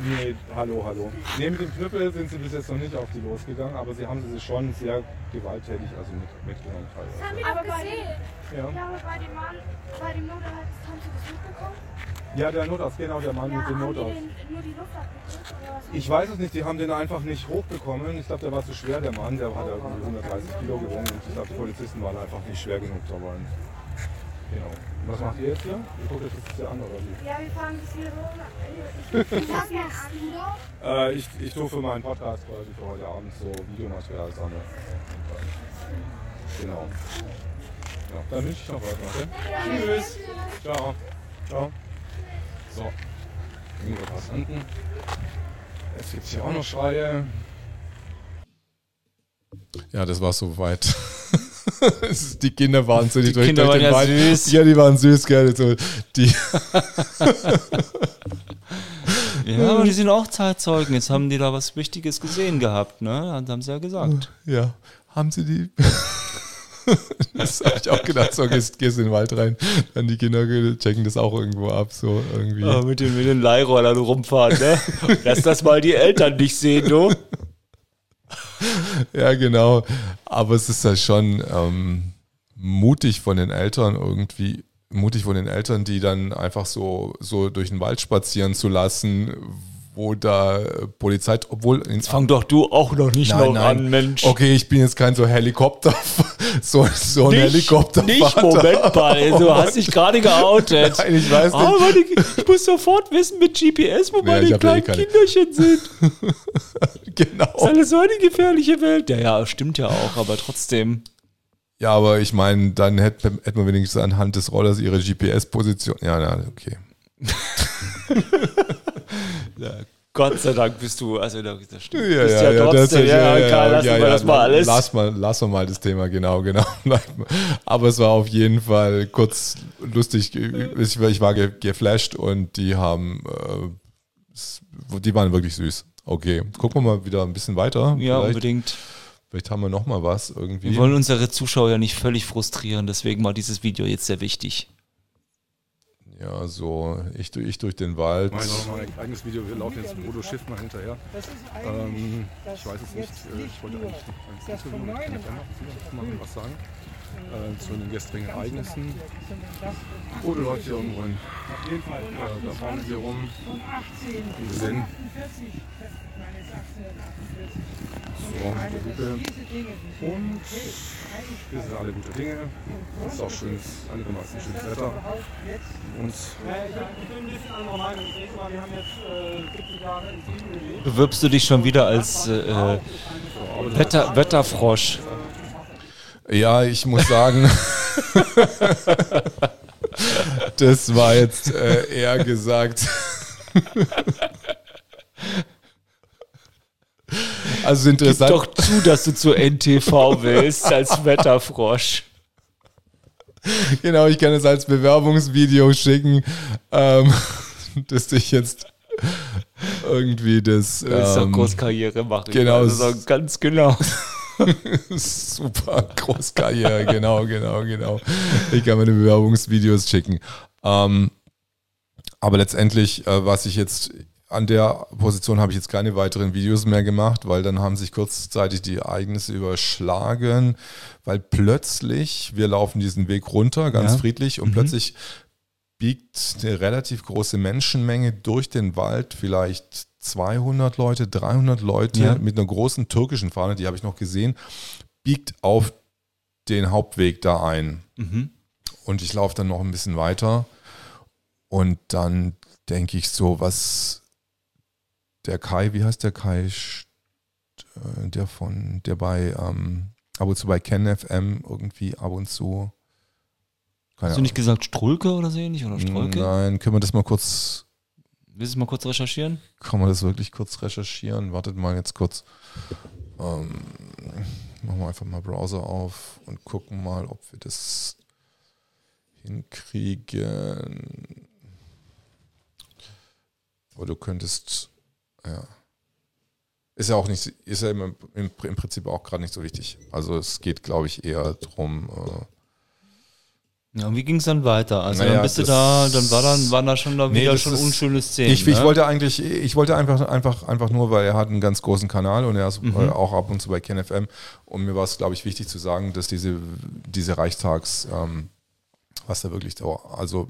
Nee, hallo, hallo. Nee, mit dem Knüppel sind sie bis jetzt noch nicht auf die losgegangen, aber sie haben sie schon sehr gewalttätig also mit, mitgenommen. Das haben wir aber gesehen. Ja. ja, aber bei dem Mann, bei dem Notarzt haben sie das mitbekommen? Ja, der Notarzt, genau, der Mann ja, mit dem Notarzt. nur die Luft Ich weiß es nicht, die haben den einfach nicht hochbekommen. Ich glaube, der war zu schwer, der Mann, der hat ja 130 Kilo gewogen und ich glaube, die Polizisten waren einfach nicht schwer genug dabei. Genau. Was macht ihr jetzt hier? Ihr guckt euch das jetzt hier an, oder wie? Ja, wir fahren das hier rum. Äh, ich, ich tue für meinen Podcast quasi für heute Abend so Videomaterial sammeln. Genau. Ja, dann wünsche ich noch was. Okay? Tschüss. Ciao. Ciao. So. Irgendwo Passanten. Jetzt gibt es hier auch noch Schreie. Ja, das war soweit. die Kinder waren so die, die durch, Kinder durch waren ja süß. Ja, die waren süß, gell. So, die ja, aber die sind auch Zeitzeugen. Jetzt haben die da was Wichtiges gesehen gehabt, ne? Das haben sie ja gesagt. Ja, haben sie die. das habe ich auch gedacht, so gehst, gehst in den Wald rein, dann die Kinder checken das auch irgendwo ab, so irgendwie. Ja, mit den, mit den Leihrollern rumfahren, ne? Lass das mal die Eltern nicht sehen, du. ja, genau. Aber es ist ja schon ähm, mutig von den Eltern irgendwie, mutig von den Eltern, die dann einfach so, so durch den Wald spazieren zu lassen, wo da Polizei, obwohl. Jetzt fang doch du auch noch nicht nein, noch nein. an, Mensch. Okay, ich bin jetzt kein so Helikopter, so, so ein Helikopter. Nicht, Moment mal, oh, du hast dich gerade geoutet. Nein, ich weiß nicht. Aber ich muss sofort wissen mit GPS, wo ja, meine kleinen ja Kinderchen sind. genau. Das ist alles so eine gefährliche Welt. Ja, ja, stimmt ja auch, aber trotzdem. Ja, aber ich meine, dann hätte, hätte man wenigstens anhand des Rollers ihre GPS-Position. Ja, na, okay. Ja, Gott sei Dank bist du, also das stimmt. Ja, bist ja, ja, trotzdem, ja, ja, Karl, lassen wir das mal alles. Lass mal, lass mal das Thema, genau, genau. Aber es war auf jeden Fall kurz lustig. Ich war geflasht und die haben, äh, die waren wirklich süß. Okay, gucken wir mal wieder ein bisschen weiter. Ja, Vielleicht. unbedingt. Vielleicht haben wir noch mal was irgendwie. Wir wollen unsere Zuschauer ja nicht völlig frustrieren, deswegen war dieses Video jetzt sehr wichtig. Ja, so ich, ich durch den Wald. Ich mache mein eigenes Video. Wir laufen jetzt mit Bodo Schiff mal hinterher. Ähm, ich weiß es nicht. Äh, ich wollte eigentlich ein Interview machen, was sagen. Äh, zu den gestrigen Ereignissen. Bodo läuft hier irgendwo hin. Äh, da fahren wir rum. Wir sind so. Und wir sind alle gute Dinge. Es ist auch schönes, einigermaßen schönes Wetter. Und Bewirbst du dich schon wieder als äh, Wetter, Wetterfrosch? Ja, ich muss sagen, das war jetzt äh, eher gesagt. Also interessant. Gib doch zu, dass du zur NTV willst als Wetterfrosch. Genau, ich kann es als Bewerbungsvideo schicken, ähm, dass ich jetzt irgendwie das. Du willst ähm, doch Großkarriere machen. Genau. Also ganz genau. Super, Großkarriere, genau, genau, genau. Ich kann meine Bewerbungsvideos schicken. Ähm, aber letztendlich, äh, was ich jetzt an der Position habe ich jetzt keine weiteren Videos mehr gemacht, weil dann haben sich kurzzeitig die Ereignisse überschlagen, weil plötzlich, wir laufen diesen Weg runter, ganz ja. friedlich, und mhm. plötzlich biegt eine relativ große Menschenmenge durch den Wald, vielleicht 200 Leute, 300 Leute Ja. mit einer großen türkischen Fahne, die habe ich noch gesehen, biegt auf den Hauptweg da ein. Mhm. Und ich laufe dann noch ein bisschen weiter und dann denke ich so, was der Kai, wie heißt der Kai? Äh, Der von, der bei ähm, ab und zu bei Ken FM irgendwie ab und zu. Keine Hast du nicht gesagt Strulke oder so ähnlich? Oder Strolke? Nein, können wir das mal kurz, Willst du mal kurz recherchieren? kann man das wirklich kurz recherchieren? Wartet mal jetzt kurz. Ähm, machen wir einfach mal Browser auf und gucken mal, ob wir das hinkriegen. Aber du könntest, ja. Ist ja auch nicht, ist ja im, im, im Prinzip auch gerade nicht so wichtig. Also es geht, glaube ich, eher drum. Äh, Ja, und wie ging es dann weiter? Also Naja, dann bist du da, dann war dann, waren da schon da Nee, wieder schon unschöne Szenen. Ich, ich ne? wollte eigentlich, ich wollte einfach, einfach, einfach nur, weil er hat einen ganz großen Kanal und er ist Mhm. äh, auch ab und zu bei KenFM und mir war es, glaube ich, wichtig zu sagen, dass diese, diese Reichstags, ähm, was da wirklich, da, also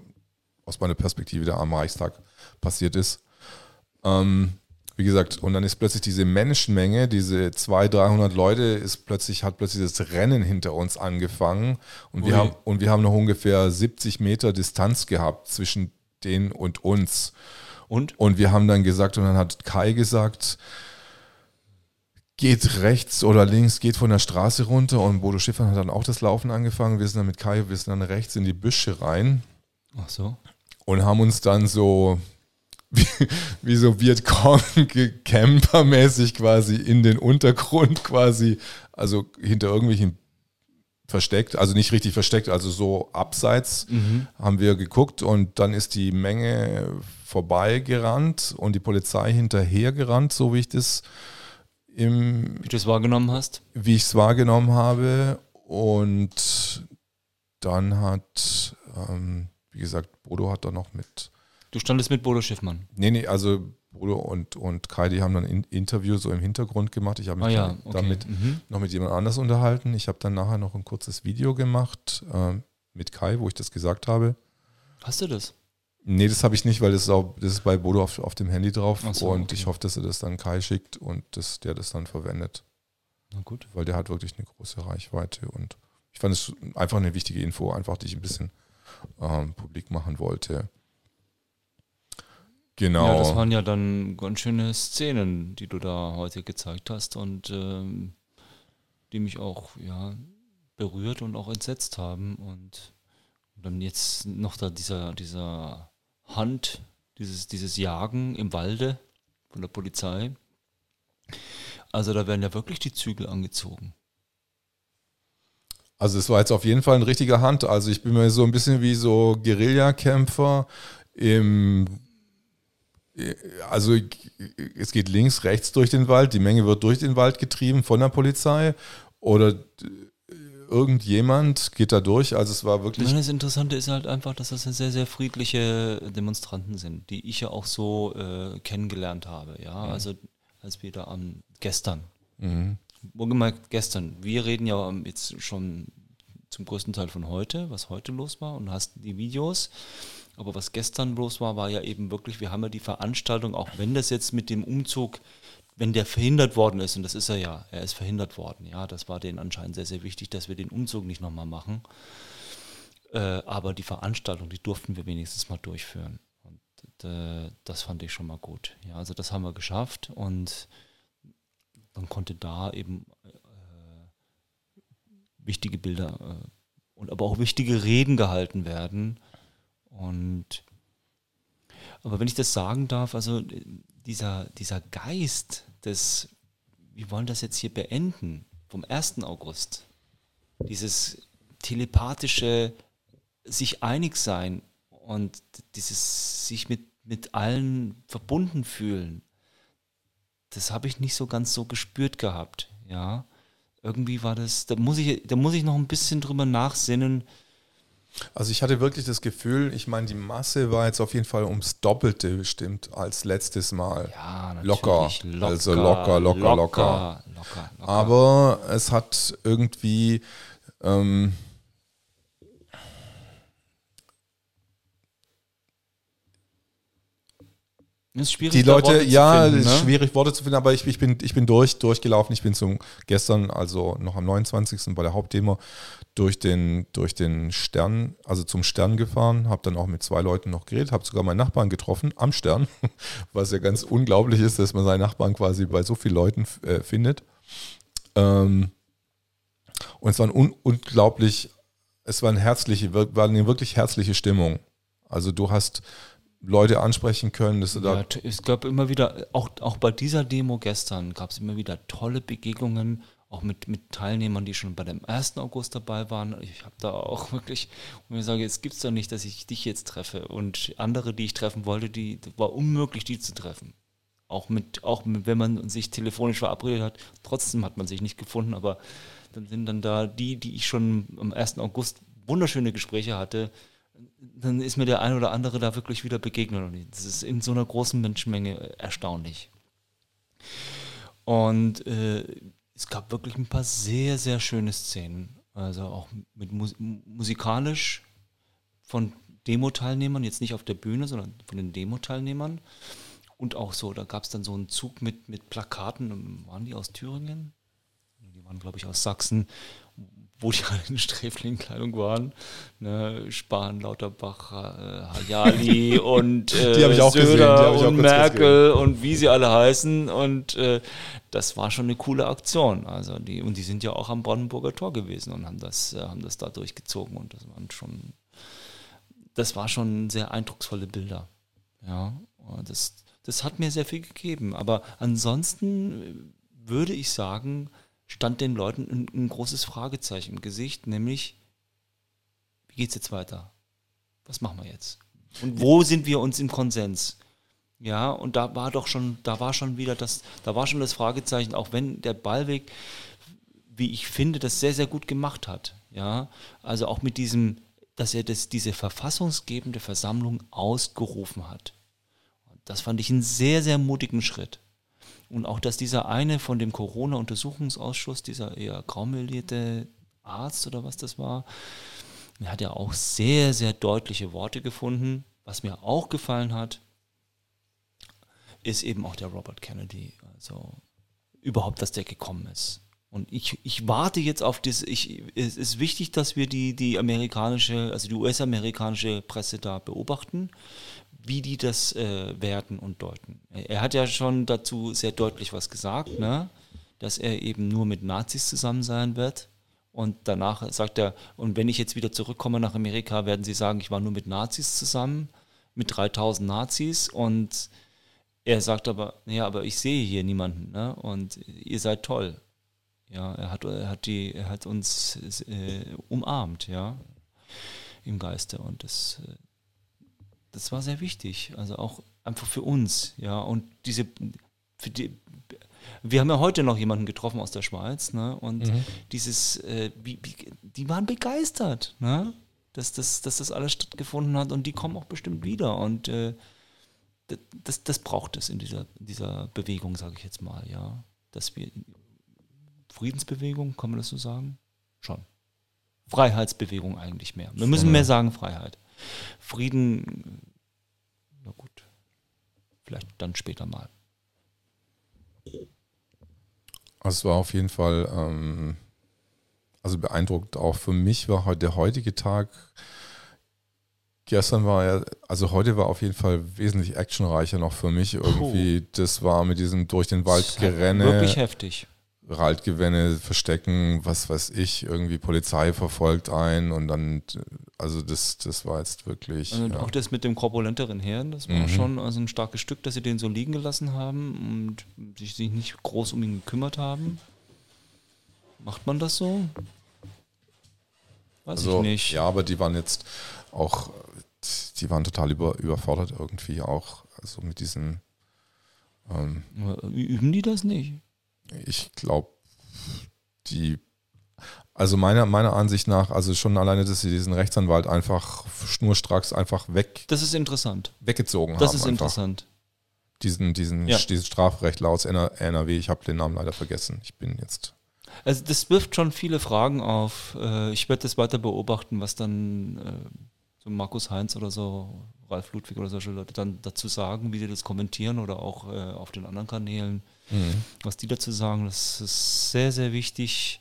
aus meiner Perspektive da am Reichstag passiert ist. Ähm, wie gesagt, und dann ist plötzlich diese Menschenmenge, diese 200, 300 Leute, ist plötzlich, hat plötzlich das Rennen hinter uns angefangen und wir, haben, und wir haben noch ungefähr 70 Meter Distanz gehabt zwischen denen und uns. Und? Und wir haben dann gesagt, und dann hat Kai gesagt, geht rechts oder links, geht von der Straße runter. Und Bodo Schiffern hat dann auch das Laufen angefangen. Wir sind dann mit Kai, wir sind dann rechts in die Büsche rein Ach so. und haben uns dann so wie, wie so Vietcong-Camper-mäßig quasi in den Untergrund quasi, also hinter irgendwelchen versteckt, also nicht richtig versteckt, also so abseits haben wir geguckt und dann ist die Menge vorbeigerannt und die Polizei hinterhergerannt, so wie ich das im, Wie du es wahrgenommen hast? wie ich es wahrgenommen habe. Und dann hat, ähm, wie gesagt, Bodo hat da noch mit Du standest mit Bodo Schiffmann. Nee, nee, also Bodo und, und Kai, die haben dann ein Interview so im Hintergrund gemacht. Ich habe mich Ah ja, okay. damit Mhm. noch mit jemand anders unterhalten. Ich habe dann nachher noch ein kurzes Video gemacht ähm, mit Kai, wo ich das gesagt habe. Hast du das? Nee, das habe ich nicht, weil das ist, auch, das ist bei Bodo auf, auf dem Handy drauf. So, und okay. ich hoffe, dass er das dann Kai schickt und dass der das dann verwendet. Na gut. Weil der hat wirklich eine große Reichweite. Und ich fand es einfach eine wichtige Info, einfach die ich ein bisschen ähm, publik machen wollte. Genau. Ja, das waren ja dann ganz schöne Szenen, die du da heute gezeigt hast und ähm, die mich auch ja, berührt und auch entsetzt haben. Und, und dann jetzt noch da dieser, dieser Hand, dieses, dieses Jagen im Walde von der Polizei. Also da werden ja wirklich die Zügel angezogen. Also es war jetzt auf jeden Fall ein richtiger Hand. Also ich bin mir so ein bisschen wie so Guerillakämpfer im also es geht links, rechts durch den Wald, die Menge wird durch den Wald getrieben von der Polizei oder irgendjemand geht da durch. Also es war wirklich. Das Interessante ist halt einfach, dass das sehr, sehr friedliche Demonstranten sind, die ich ja auch so äh, kennengelernt habe. Ja, Mhm. also als wir da am gestern, Mhm. wohlgemerkt gestern, wir reden ja jetzt schon zum größten Teil von heute, was heute los war und hast die Videos. Aber was gestern los war, war ja eben wirklich, wir haben ja die Veranstaltung, auch wenn das jetzt mit dem Umzug, wenn der verhindert worden ist, und das ist er ja, er ist verhindert worden, ja, das war denen anscheinend sehr, sehr wichtig, dass wir den Umzug nicht nochmal machen. Äh, aber die Veranstaltung, die durften wir wenigstens mal durchführen. Und äh, das fand ich schon mal gut. Ja, also das haben wir geschafft und dann konnte da eben äh, wichtige Bilder äh, und aber auch wichtige Reden gehalten werden. Und aber wenn ich das sagen darf, also äh, dieser, dieser Geist des, wir wollen das jetzt hier beenden, vom 1. August, dieses telepathische sich einig sein und dieses sich mit, mit allen verbunden fühlen, das habe ich nicht so ganz so gespürt gehabt, ja. Irgendwie war das, da muss ich, da muss ich noch ein bisschen drüber nachsinnen, Also ich hatte wirklich das Gefühl, ich meine, die Masse war jetzt auf jeden Fall ums Doppelte bestimmt als letztes Mal. Ja, natürlich. locker. Locker, Also locker, locker, locker. locker, locker. Aber es hat irgendwie ähm, ist schwierig, die Leute, Worte ja, finden, ne? ist schwierig Worte zu finden, aber ich, ich, bin, ich bin durch, durchgelaufen. Ich bin zum gestern, also noch am 29. bei der Hauptdemo, durch den, durch den Stern, also zum Stern gefahren, habe dann auch mit zwei Leuten noch geredet, habe sogar meinen Nachbarn getroffen am Stern, was ja ganz unglaublich ist, dass man seinen Nachbarn quasi bei so vielen Leuten äh, findet. Ähm, und es war ein un unglaublich, es war eine herzliche, war eine wirklich herzliche Stimmung. Also du hast Leute ansprechen können, dass du Ja, es gab immer wieder, auch, auch bei dieser Demo gestern gab es immer wieder tolle Begegnungen, auch mit, mit Teilnehmern, die schon bei dem 1. August dabei waren. Ich habe da auch wirklich, und mir sage, es gibt's doch nicht, dass ich dich jetzt treffe. Und andere, die ich treffen wollte, die war unmöglich, die zu treffen. Auch mit, auch mit, wenn man sich telefonisch verabredet hat, trotzdem hat man sich nicht gefunden, aber dann sind dann da die, die ich schon am 1. August wunderschöne Gespräche hatte, dann ist mir der eine oder andere da wirklich wieder begegnet. Und das ist in so einer großen Menschenmenge erstaunlich. Und äh, es gab wirklich ein paar sehr, sehr schöne Szenen. Also auch mit Mus musikalisch von Demo-Teilnehmern, jetzt nicht auf der Bühne, sondern von den Demo-Teilnehmern. Und auch so, da gab es dann so einen Zug mit, mit Plakaten. Waren die aus Thüringen? Die waren, glaube ich, aus Sachsen, wo die alle in Sträflingkleidung waren. Ne, Spahn, Lauterbach, äh, Hayali und äh, Söder und Merkel und wie sie alle heißen. Und äh, das war schon eine coole Aktion. Also die, und die sind ja auch am Brandenburger Tor gewesen und haben das, äh, haben das da durchgezogen. Und das waren schon, das war schon sehr eindrucksvolle Bilder. Ja, das, das hat mir sehr viel gegeben. Aber ansonsten würde ich sagen, stand den Leuten ein, ein großes Fragezeichen im Gesicht, nämlich, wie geht's jetzt weiter? Was machen wir jetzt? Und wo sind wir uns im Konsens? Ja, und da war doch schon, da war schon wieder das, da war schon das Fragezeichen, auch wenn der Ballweg, wie ich finde, das sehr, sehr gut gemacht hat. Ja, also auch mit diesem, dass er das, diese verfassungsgebende Versammlung ausgerufen hat. Das fand ich einen sehr, sehr mutigen Schritt. Und auch, dass dieser eine von dem Corona-Untersuchungsausschuss, dieser eher graumelierte Arzt oder was das war, der hat ja auch sehr, sehr deutliche Worte gefunden. Was mir auch gefallen hat, ist eben auch der Robert Kennedy. Also überhaupt, dass der gekommen ist. Und ich, ich warte jetzt auf das, ich, es ist wichtig, dass wir die, die amerikanische, also die US-amerikanische Presse da beobachten, wie die das äh, werten und deuten. Er hat ja schon dazu sehr deutlich was gesagt, ne? dass er eben nur mit Nazis zusammen sein wird. Und danach sagt er, und wenn ich jetzt wieder zurückkomme nach Amerika, werden sie sagen, ich war nur mit Nazis zusammen, mit 3000 Nazis. Und er sagt aber, ja, aber ich sehe hier niemanden, ne? Und ihr seid toll. Ja, er hat, er hat die, er hat uns äh, umarmt, ja, im Geiste. Und das, äh, das war sehr wichtig. Also auch einfach für uns, ja. Und diese, für die, wir haben ja heute noch jemanden getroffen aus der Schweiz, ne? Und Mhm. dieses, äh, wie, wie, die waren begeistert, ne? Dass das, dass das alles stattgefunden hat und die kommen auch bestimmt wieder. Und äh, das, das, braucht es in dieser, dieser Bewegung, sage ich jetzt mal, ja. Dass wir Friedensbewegung, kann man das so sagen? Schon. Freiheitsbewegung eigentlich mehr. Wir müssen mehr sagen Freiheit. Frieden, na gut, vielleicht dann später mal. Also es war auf jeden Fall, ähm, also beeindruckt auch für mich war heute der heutige Tag. Gestern war ja, also heute war auf jeden Fall wesentlich actionreicher noch für mich irgendwie. Das war mit diesem durch den Wald gerenne, Wirklich heftig. Waldgewänne verstecken, was weiß ich, irgendwie Polizei verfolgt ein und dann, also das, das war jetzt wirklich. Und ja. auch das mit dem korpulenteren Herrn, das war Mhm. schon also ein starkes Stück, dass sie den so liegen gelassen haben und sich sich nicht groß um ihn gekümmert haben. Macht man das so? Weiß Also, ich nicht. Ja, aber die waren jetzt auch, die waren total über, überfordert irgendwie auch, also mit diesen, ähm, Üben die das nicht? Ich glaube, die, also meiner, meiner Ansicht nach, also schon alleine, dass sie diesen Rechtsanwalt einfach schnurstracks einfach weg, Das ist interessant. weggezogen Das haben. ist einfach. interessant. Diesen, diesen, Ja. diesen Strafrechtler aus NRW, ich habe den Namen leider vergessen. Ich bin jetzt. Also das wirft schon viele Fragen auf. Äh, Ich werde das weiter beobachten, was dann äh, so Markus Heinz oder so Ralf Ludwig oder solche Leute dann dazu sagen, wie sie das kommentieren oder auch äh, auf den anderen Kanälen, mhm. was die dazu sagen. Das ist sehr, sehr wichtig,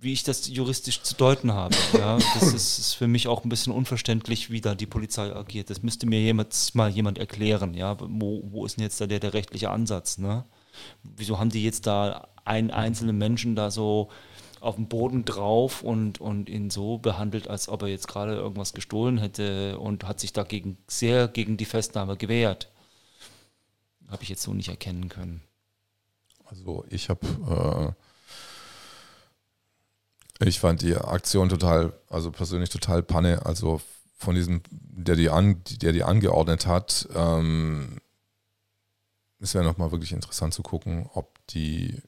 wie ich das juristisch zu deuten habe. Ja, das ist, ist, für mich auch ein bisschen unverständlich, wie da die Polizei agiert. Das müsste mir jemand, mal jemand erklären. Ja, wo, wo ist denn jetzt da der, der rechtliche Ansatz? Ne? Wieso haben die jetzt da einen einzelnen Menschen da so auf dem Boden drauf und, und ihn so behandelt, als ob er jetzt gerade irgendwas gestohlen hätte und hat sich dagegen sehr gegen die Festnahme gewehrt. Habe ich jetzt so nicht erkennen können. Also ich habe, äh, ich fand die Aktion total, also persönlich total Panne. Also von diesem, der die, an, der die angeordnet hat, ähm, es wäre nochmal wirklich interessant zu gucken, ob die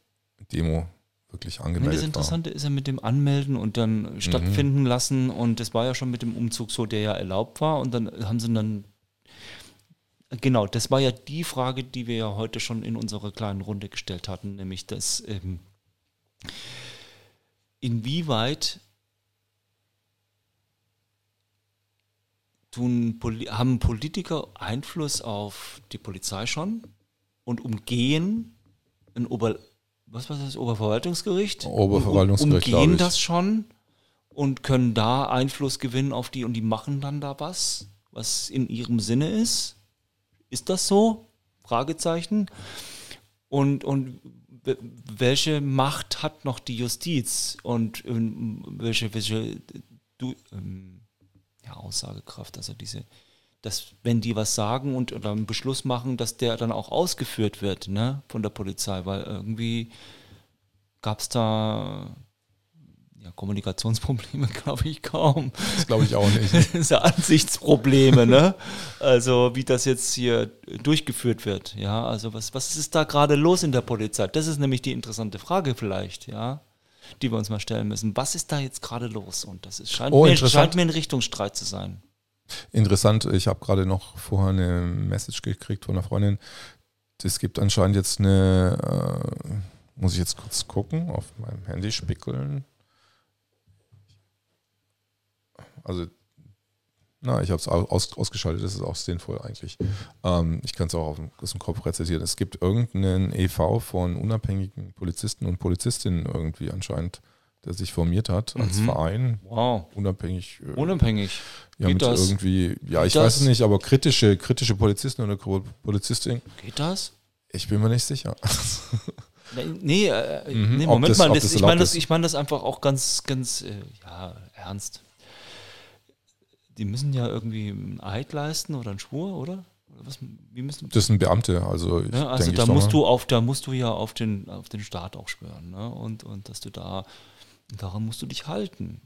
Demo wirklich angemeldet Das Interessante war. ist ja mit dem Anmelden und dann mhm. stattfinden lassen und das war ja schon mit dem Umzug so, der ja erlaubt war und dann haben sie dann Genau, das war ja die Frage, die wir ja heute schon in unserer kleinen Runde gestellt hatten, nämlich dass ähm, inwieweit tun, haben Politiker Einfluss auf die Polizei schon und umgehen ein Ober was war das, Oberverwaltungsgericht? Oberverwaltungsgericht. Um, umgehen das schon und können da Einfluss gewinnen auf die und die machen dann da was, was in ihrem Sinne ist. Ist das so? Fragezeichen. Und, und welche Macht hat noch die Justiz und ähm, welche, welche du, ähm, ja, Aussagekraft, also diese, dass wenn die was sagen und oder einen Beschluss machen, dass der dann auch ausgeführt wird ne, von der Polizei, weil irgendwie gab es da ja, Kommunikationsprobleme, glaube ich, kaum. Das glaube ich auch nicht. das sind Ansichtsprobleme, ne? Also wie das jetzt hier durchgeführt wird, ja. Also was, was ist da gerade los in der Polizei? Das ist nämlich die interessante Frage vielleicht, ja, die wir uns mal stellen müssen. Was ist da jetzt gerade los? Und das ist, scheint, oh, mir, scheint mir ein Richtungsstreit zu sein. Interessant, ich habe gerade noch vorher eine Message gekriegt von einer Freundin. Es gibt anscheinend jetzt eine, äh, muss ich jetzt kurz gucken, auf meinem Handy spickeln. Also, na, ich habe es aus, ausgeschaltet, das ist auch sinnvoll eigentlich. Ähm, ich kann es auch aus dem Kopf rezitieren. Es gibt irgendeinen EV von unabhängigen Polizisten und Polizistinnen irgendwie anscheinend der sich formiert hat als mhm. Verein. Wow. Unabhängig. Äh, Unabhängig. Ja, Geht mit das? irgendwie, ja, Geht ich das? weiß es nicht, aber kritische, kritische Polizisten oder Polizistin. Geht das? Ich bin mir nicht sicher. nee, äh, mhm. nee Moment das, mal, das, ich meine das, ich mein das einfach auch ganz, ganz, äh, ja, ernst. Die müssen ja irgendwie einen Eid leisten oder einen Schwur, oder? Was, das sind Beamte, also ich ja, also da musst du auf, da musst du ja auf den, auf den Staat auch schwören, ne? Und, und dass du da daran musst du dich halten.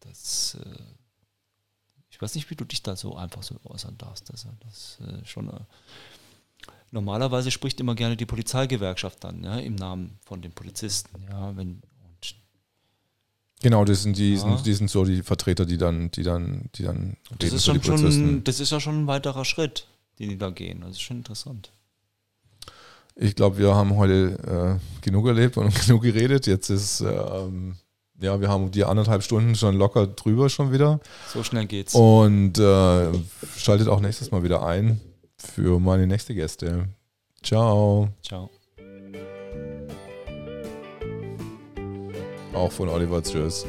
Das, äh, ich weiß nicht, wie du dich da so einfach so äußern darfst. Also das äh, schon. Äh, normalerweise spricht immer gerne die Polizeigewerkschaft dann, ja, im Namen von den Polizisten. Ja, wenn, Genau, das sind die, ja. sind, die sind so die Vertreter, die dann, die dann, die dann das ist schon, schon, Das ist ja schon ein weiterer Schritt, den die da gehen. Das ist schon interessant. Ich glaube, wir haben heute äh, genug erlebt und genug geredet. Jetzt ist, ähm, ja, wir haben die anderthalb Stunden schon locker drüber schon wieder. So schnell geht's. Und äh, schaltet auch nächstes Mal wieder ein für meine nächste Gäste. Ciao. Ciao. Auch von Oliver Tschüss.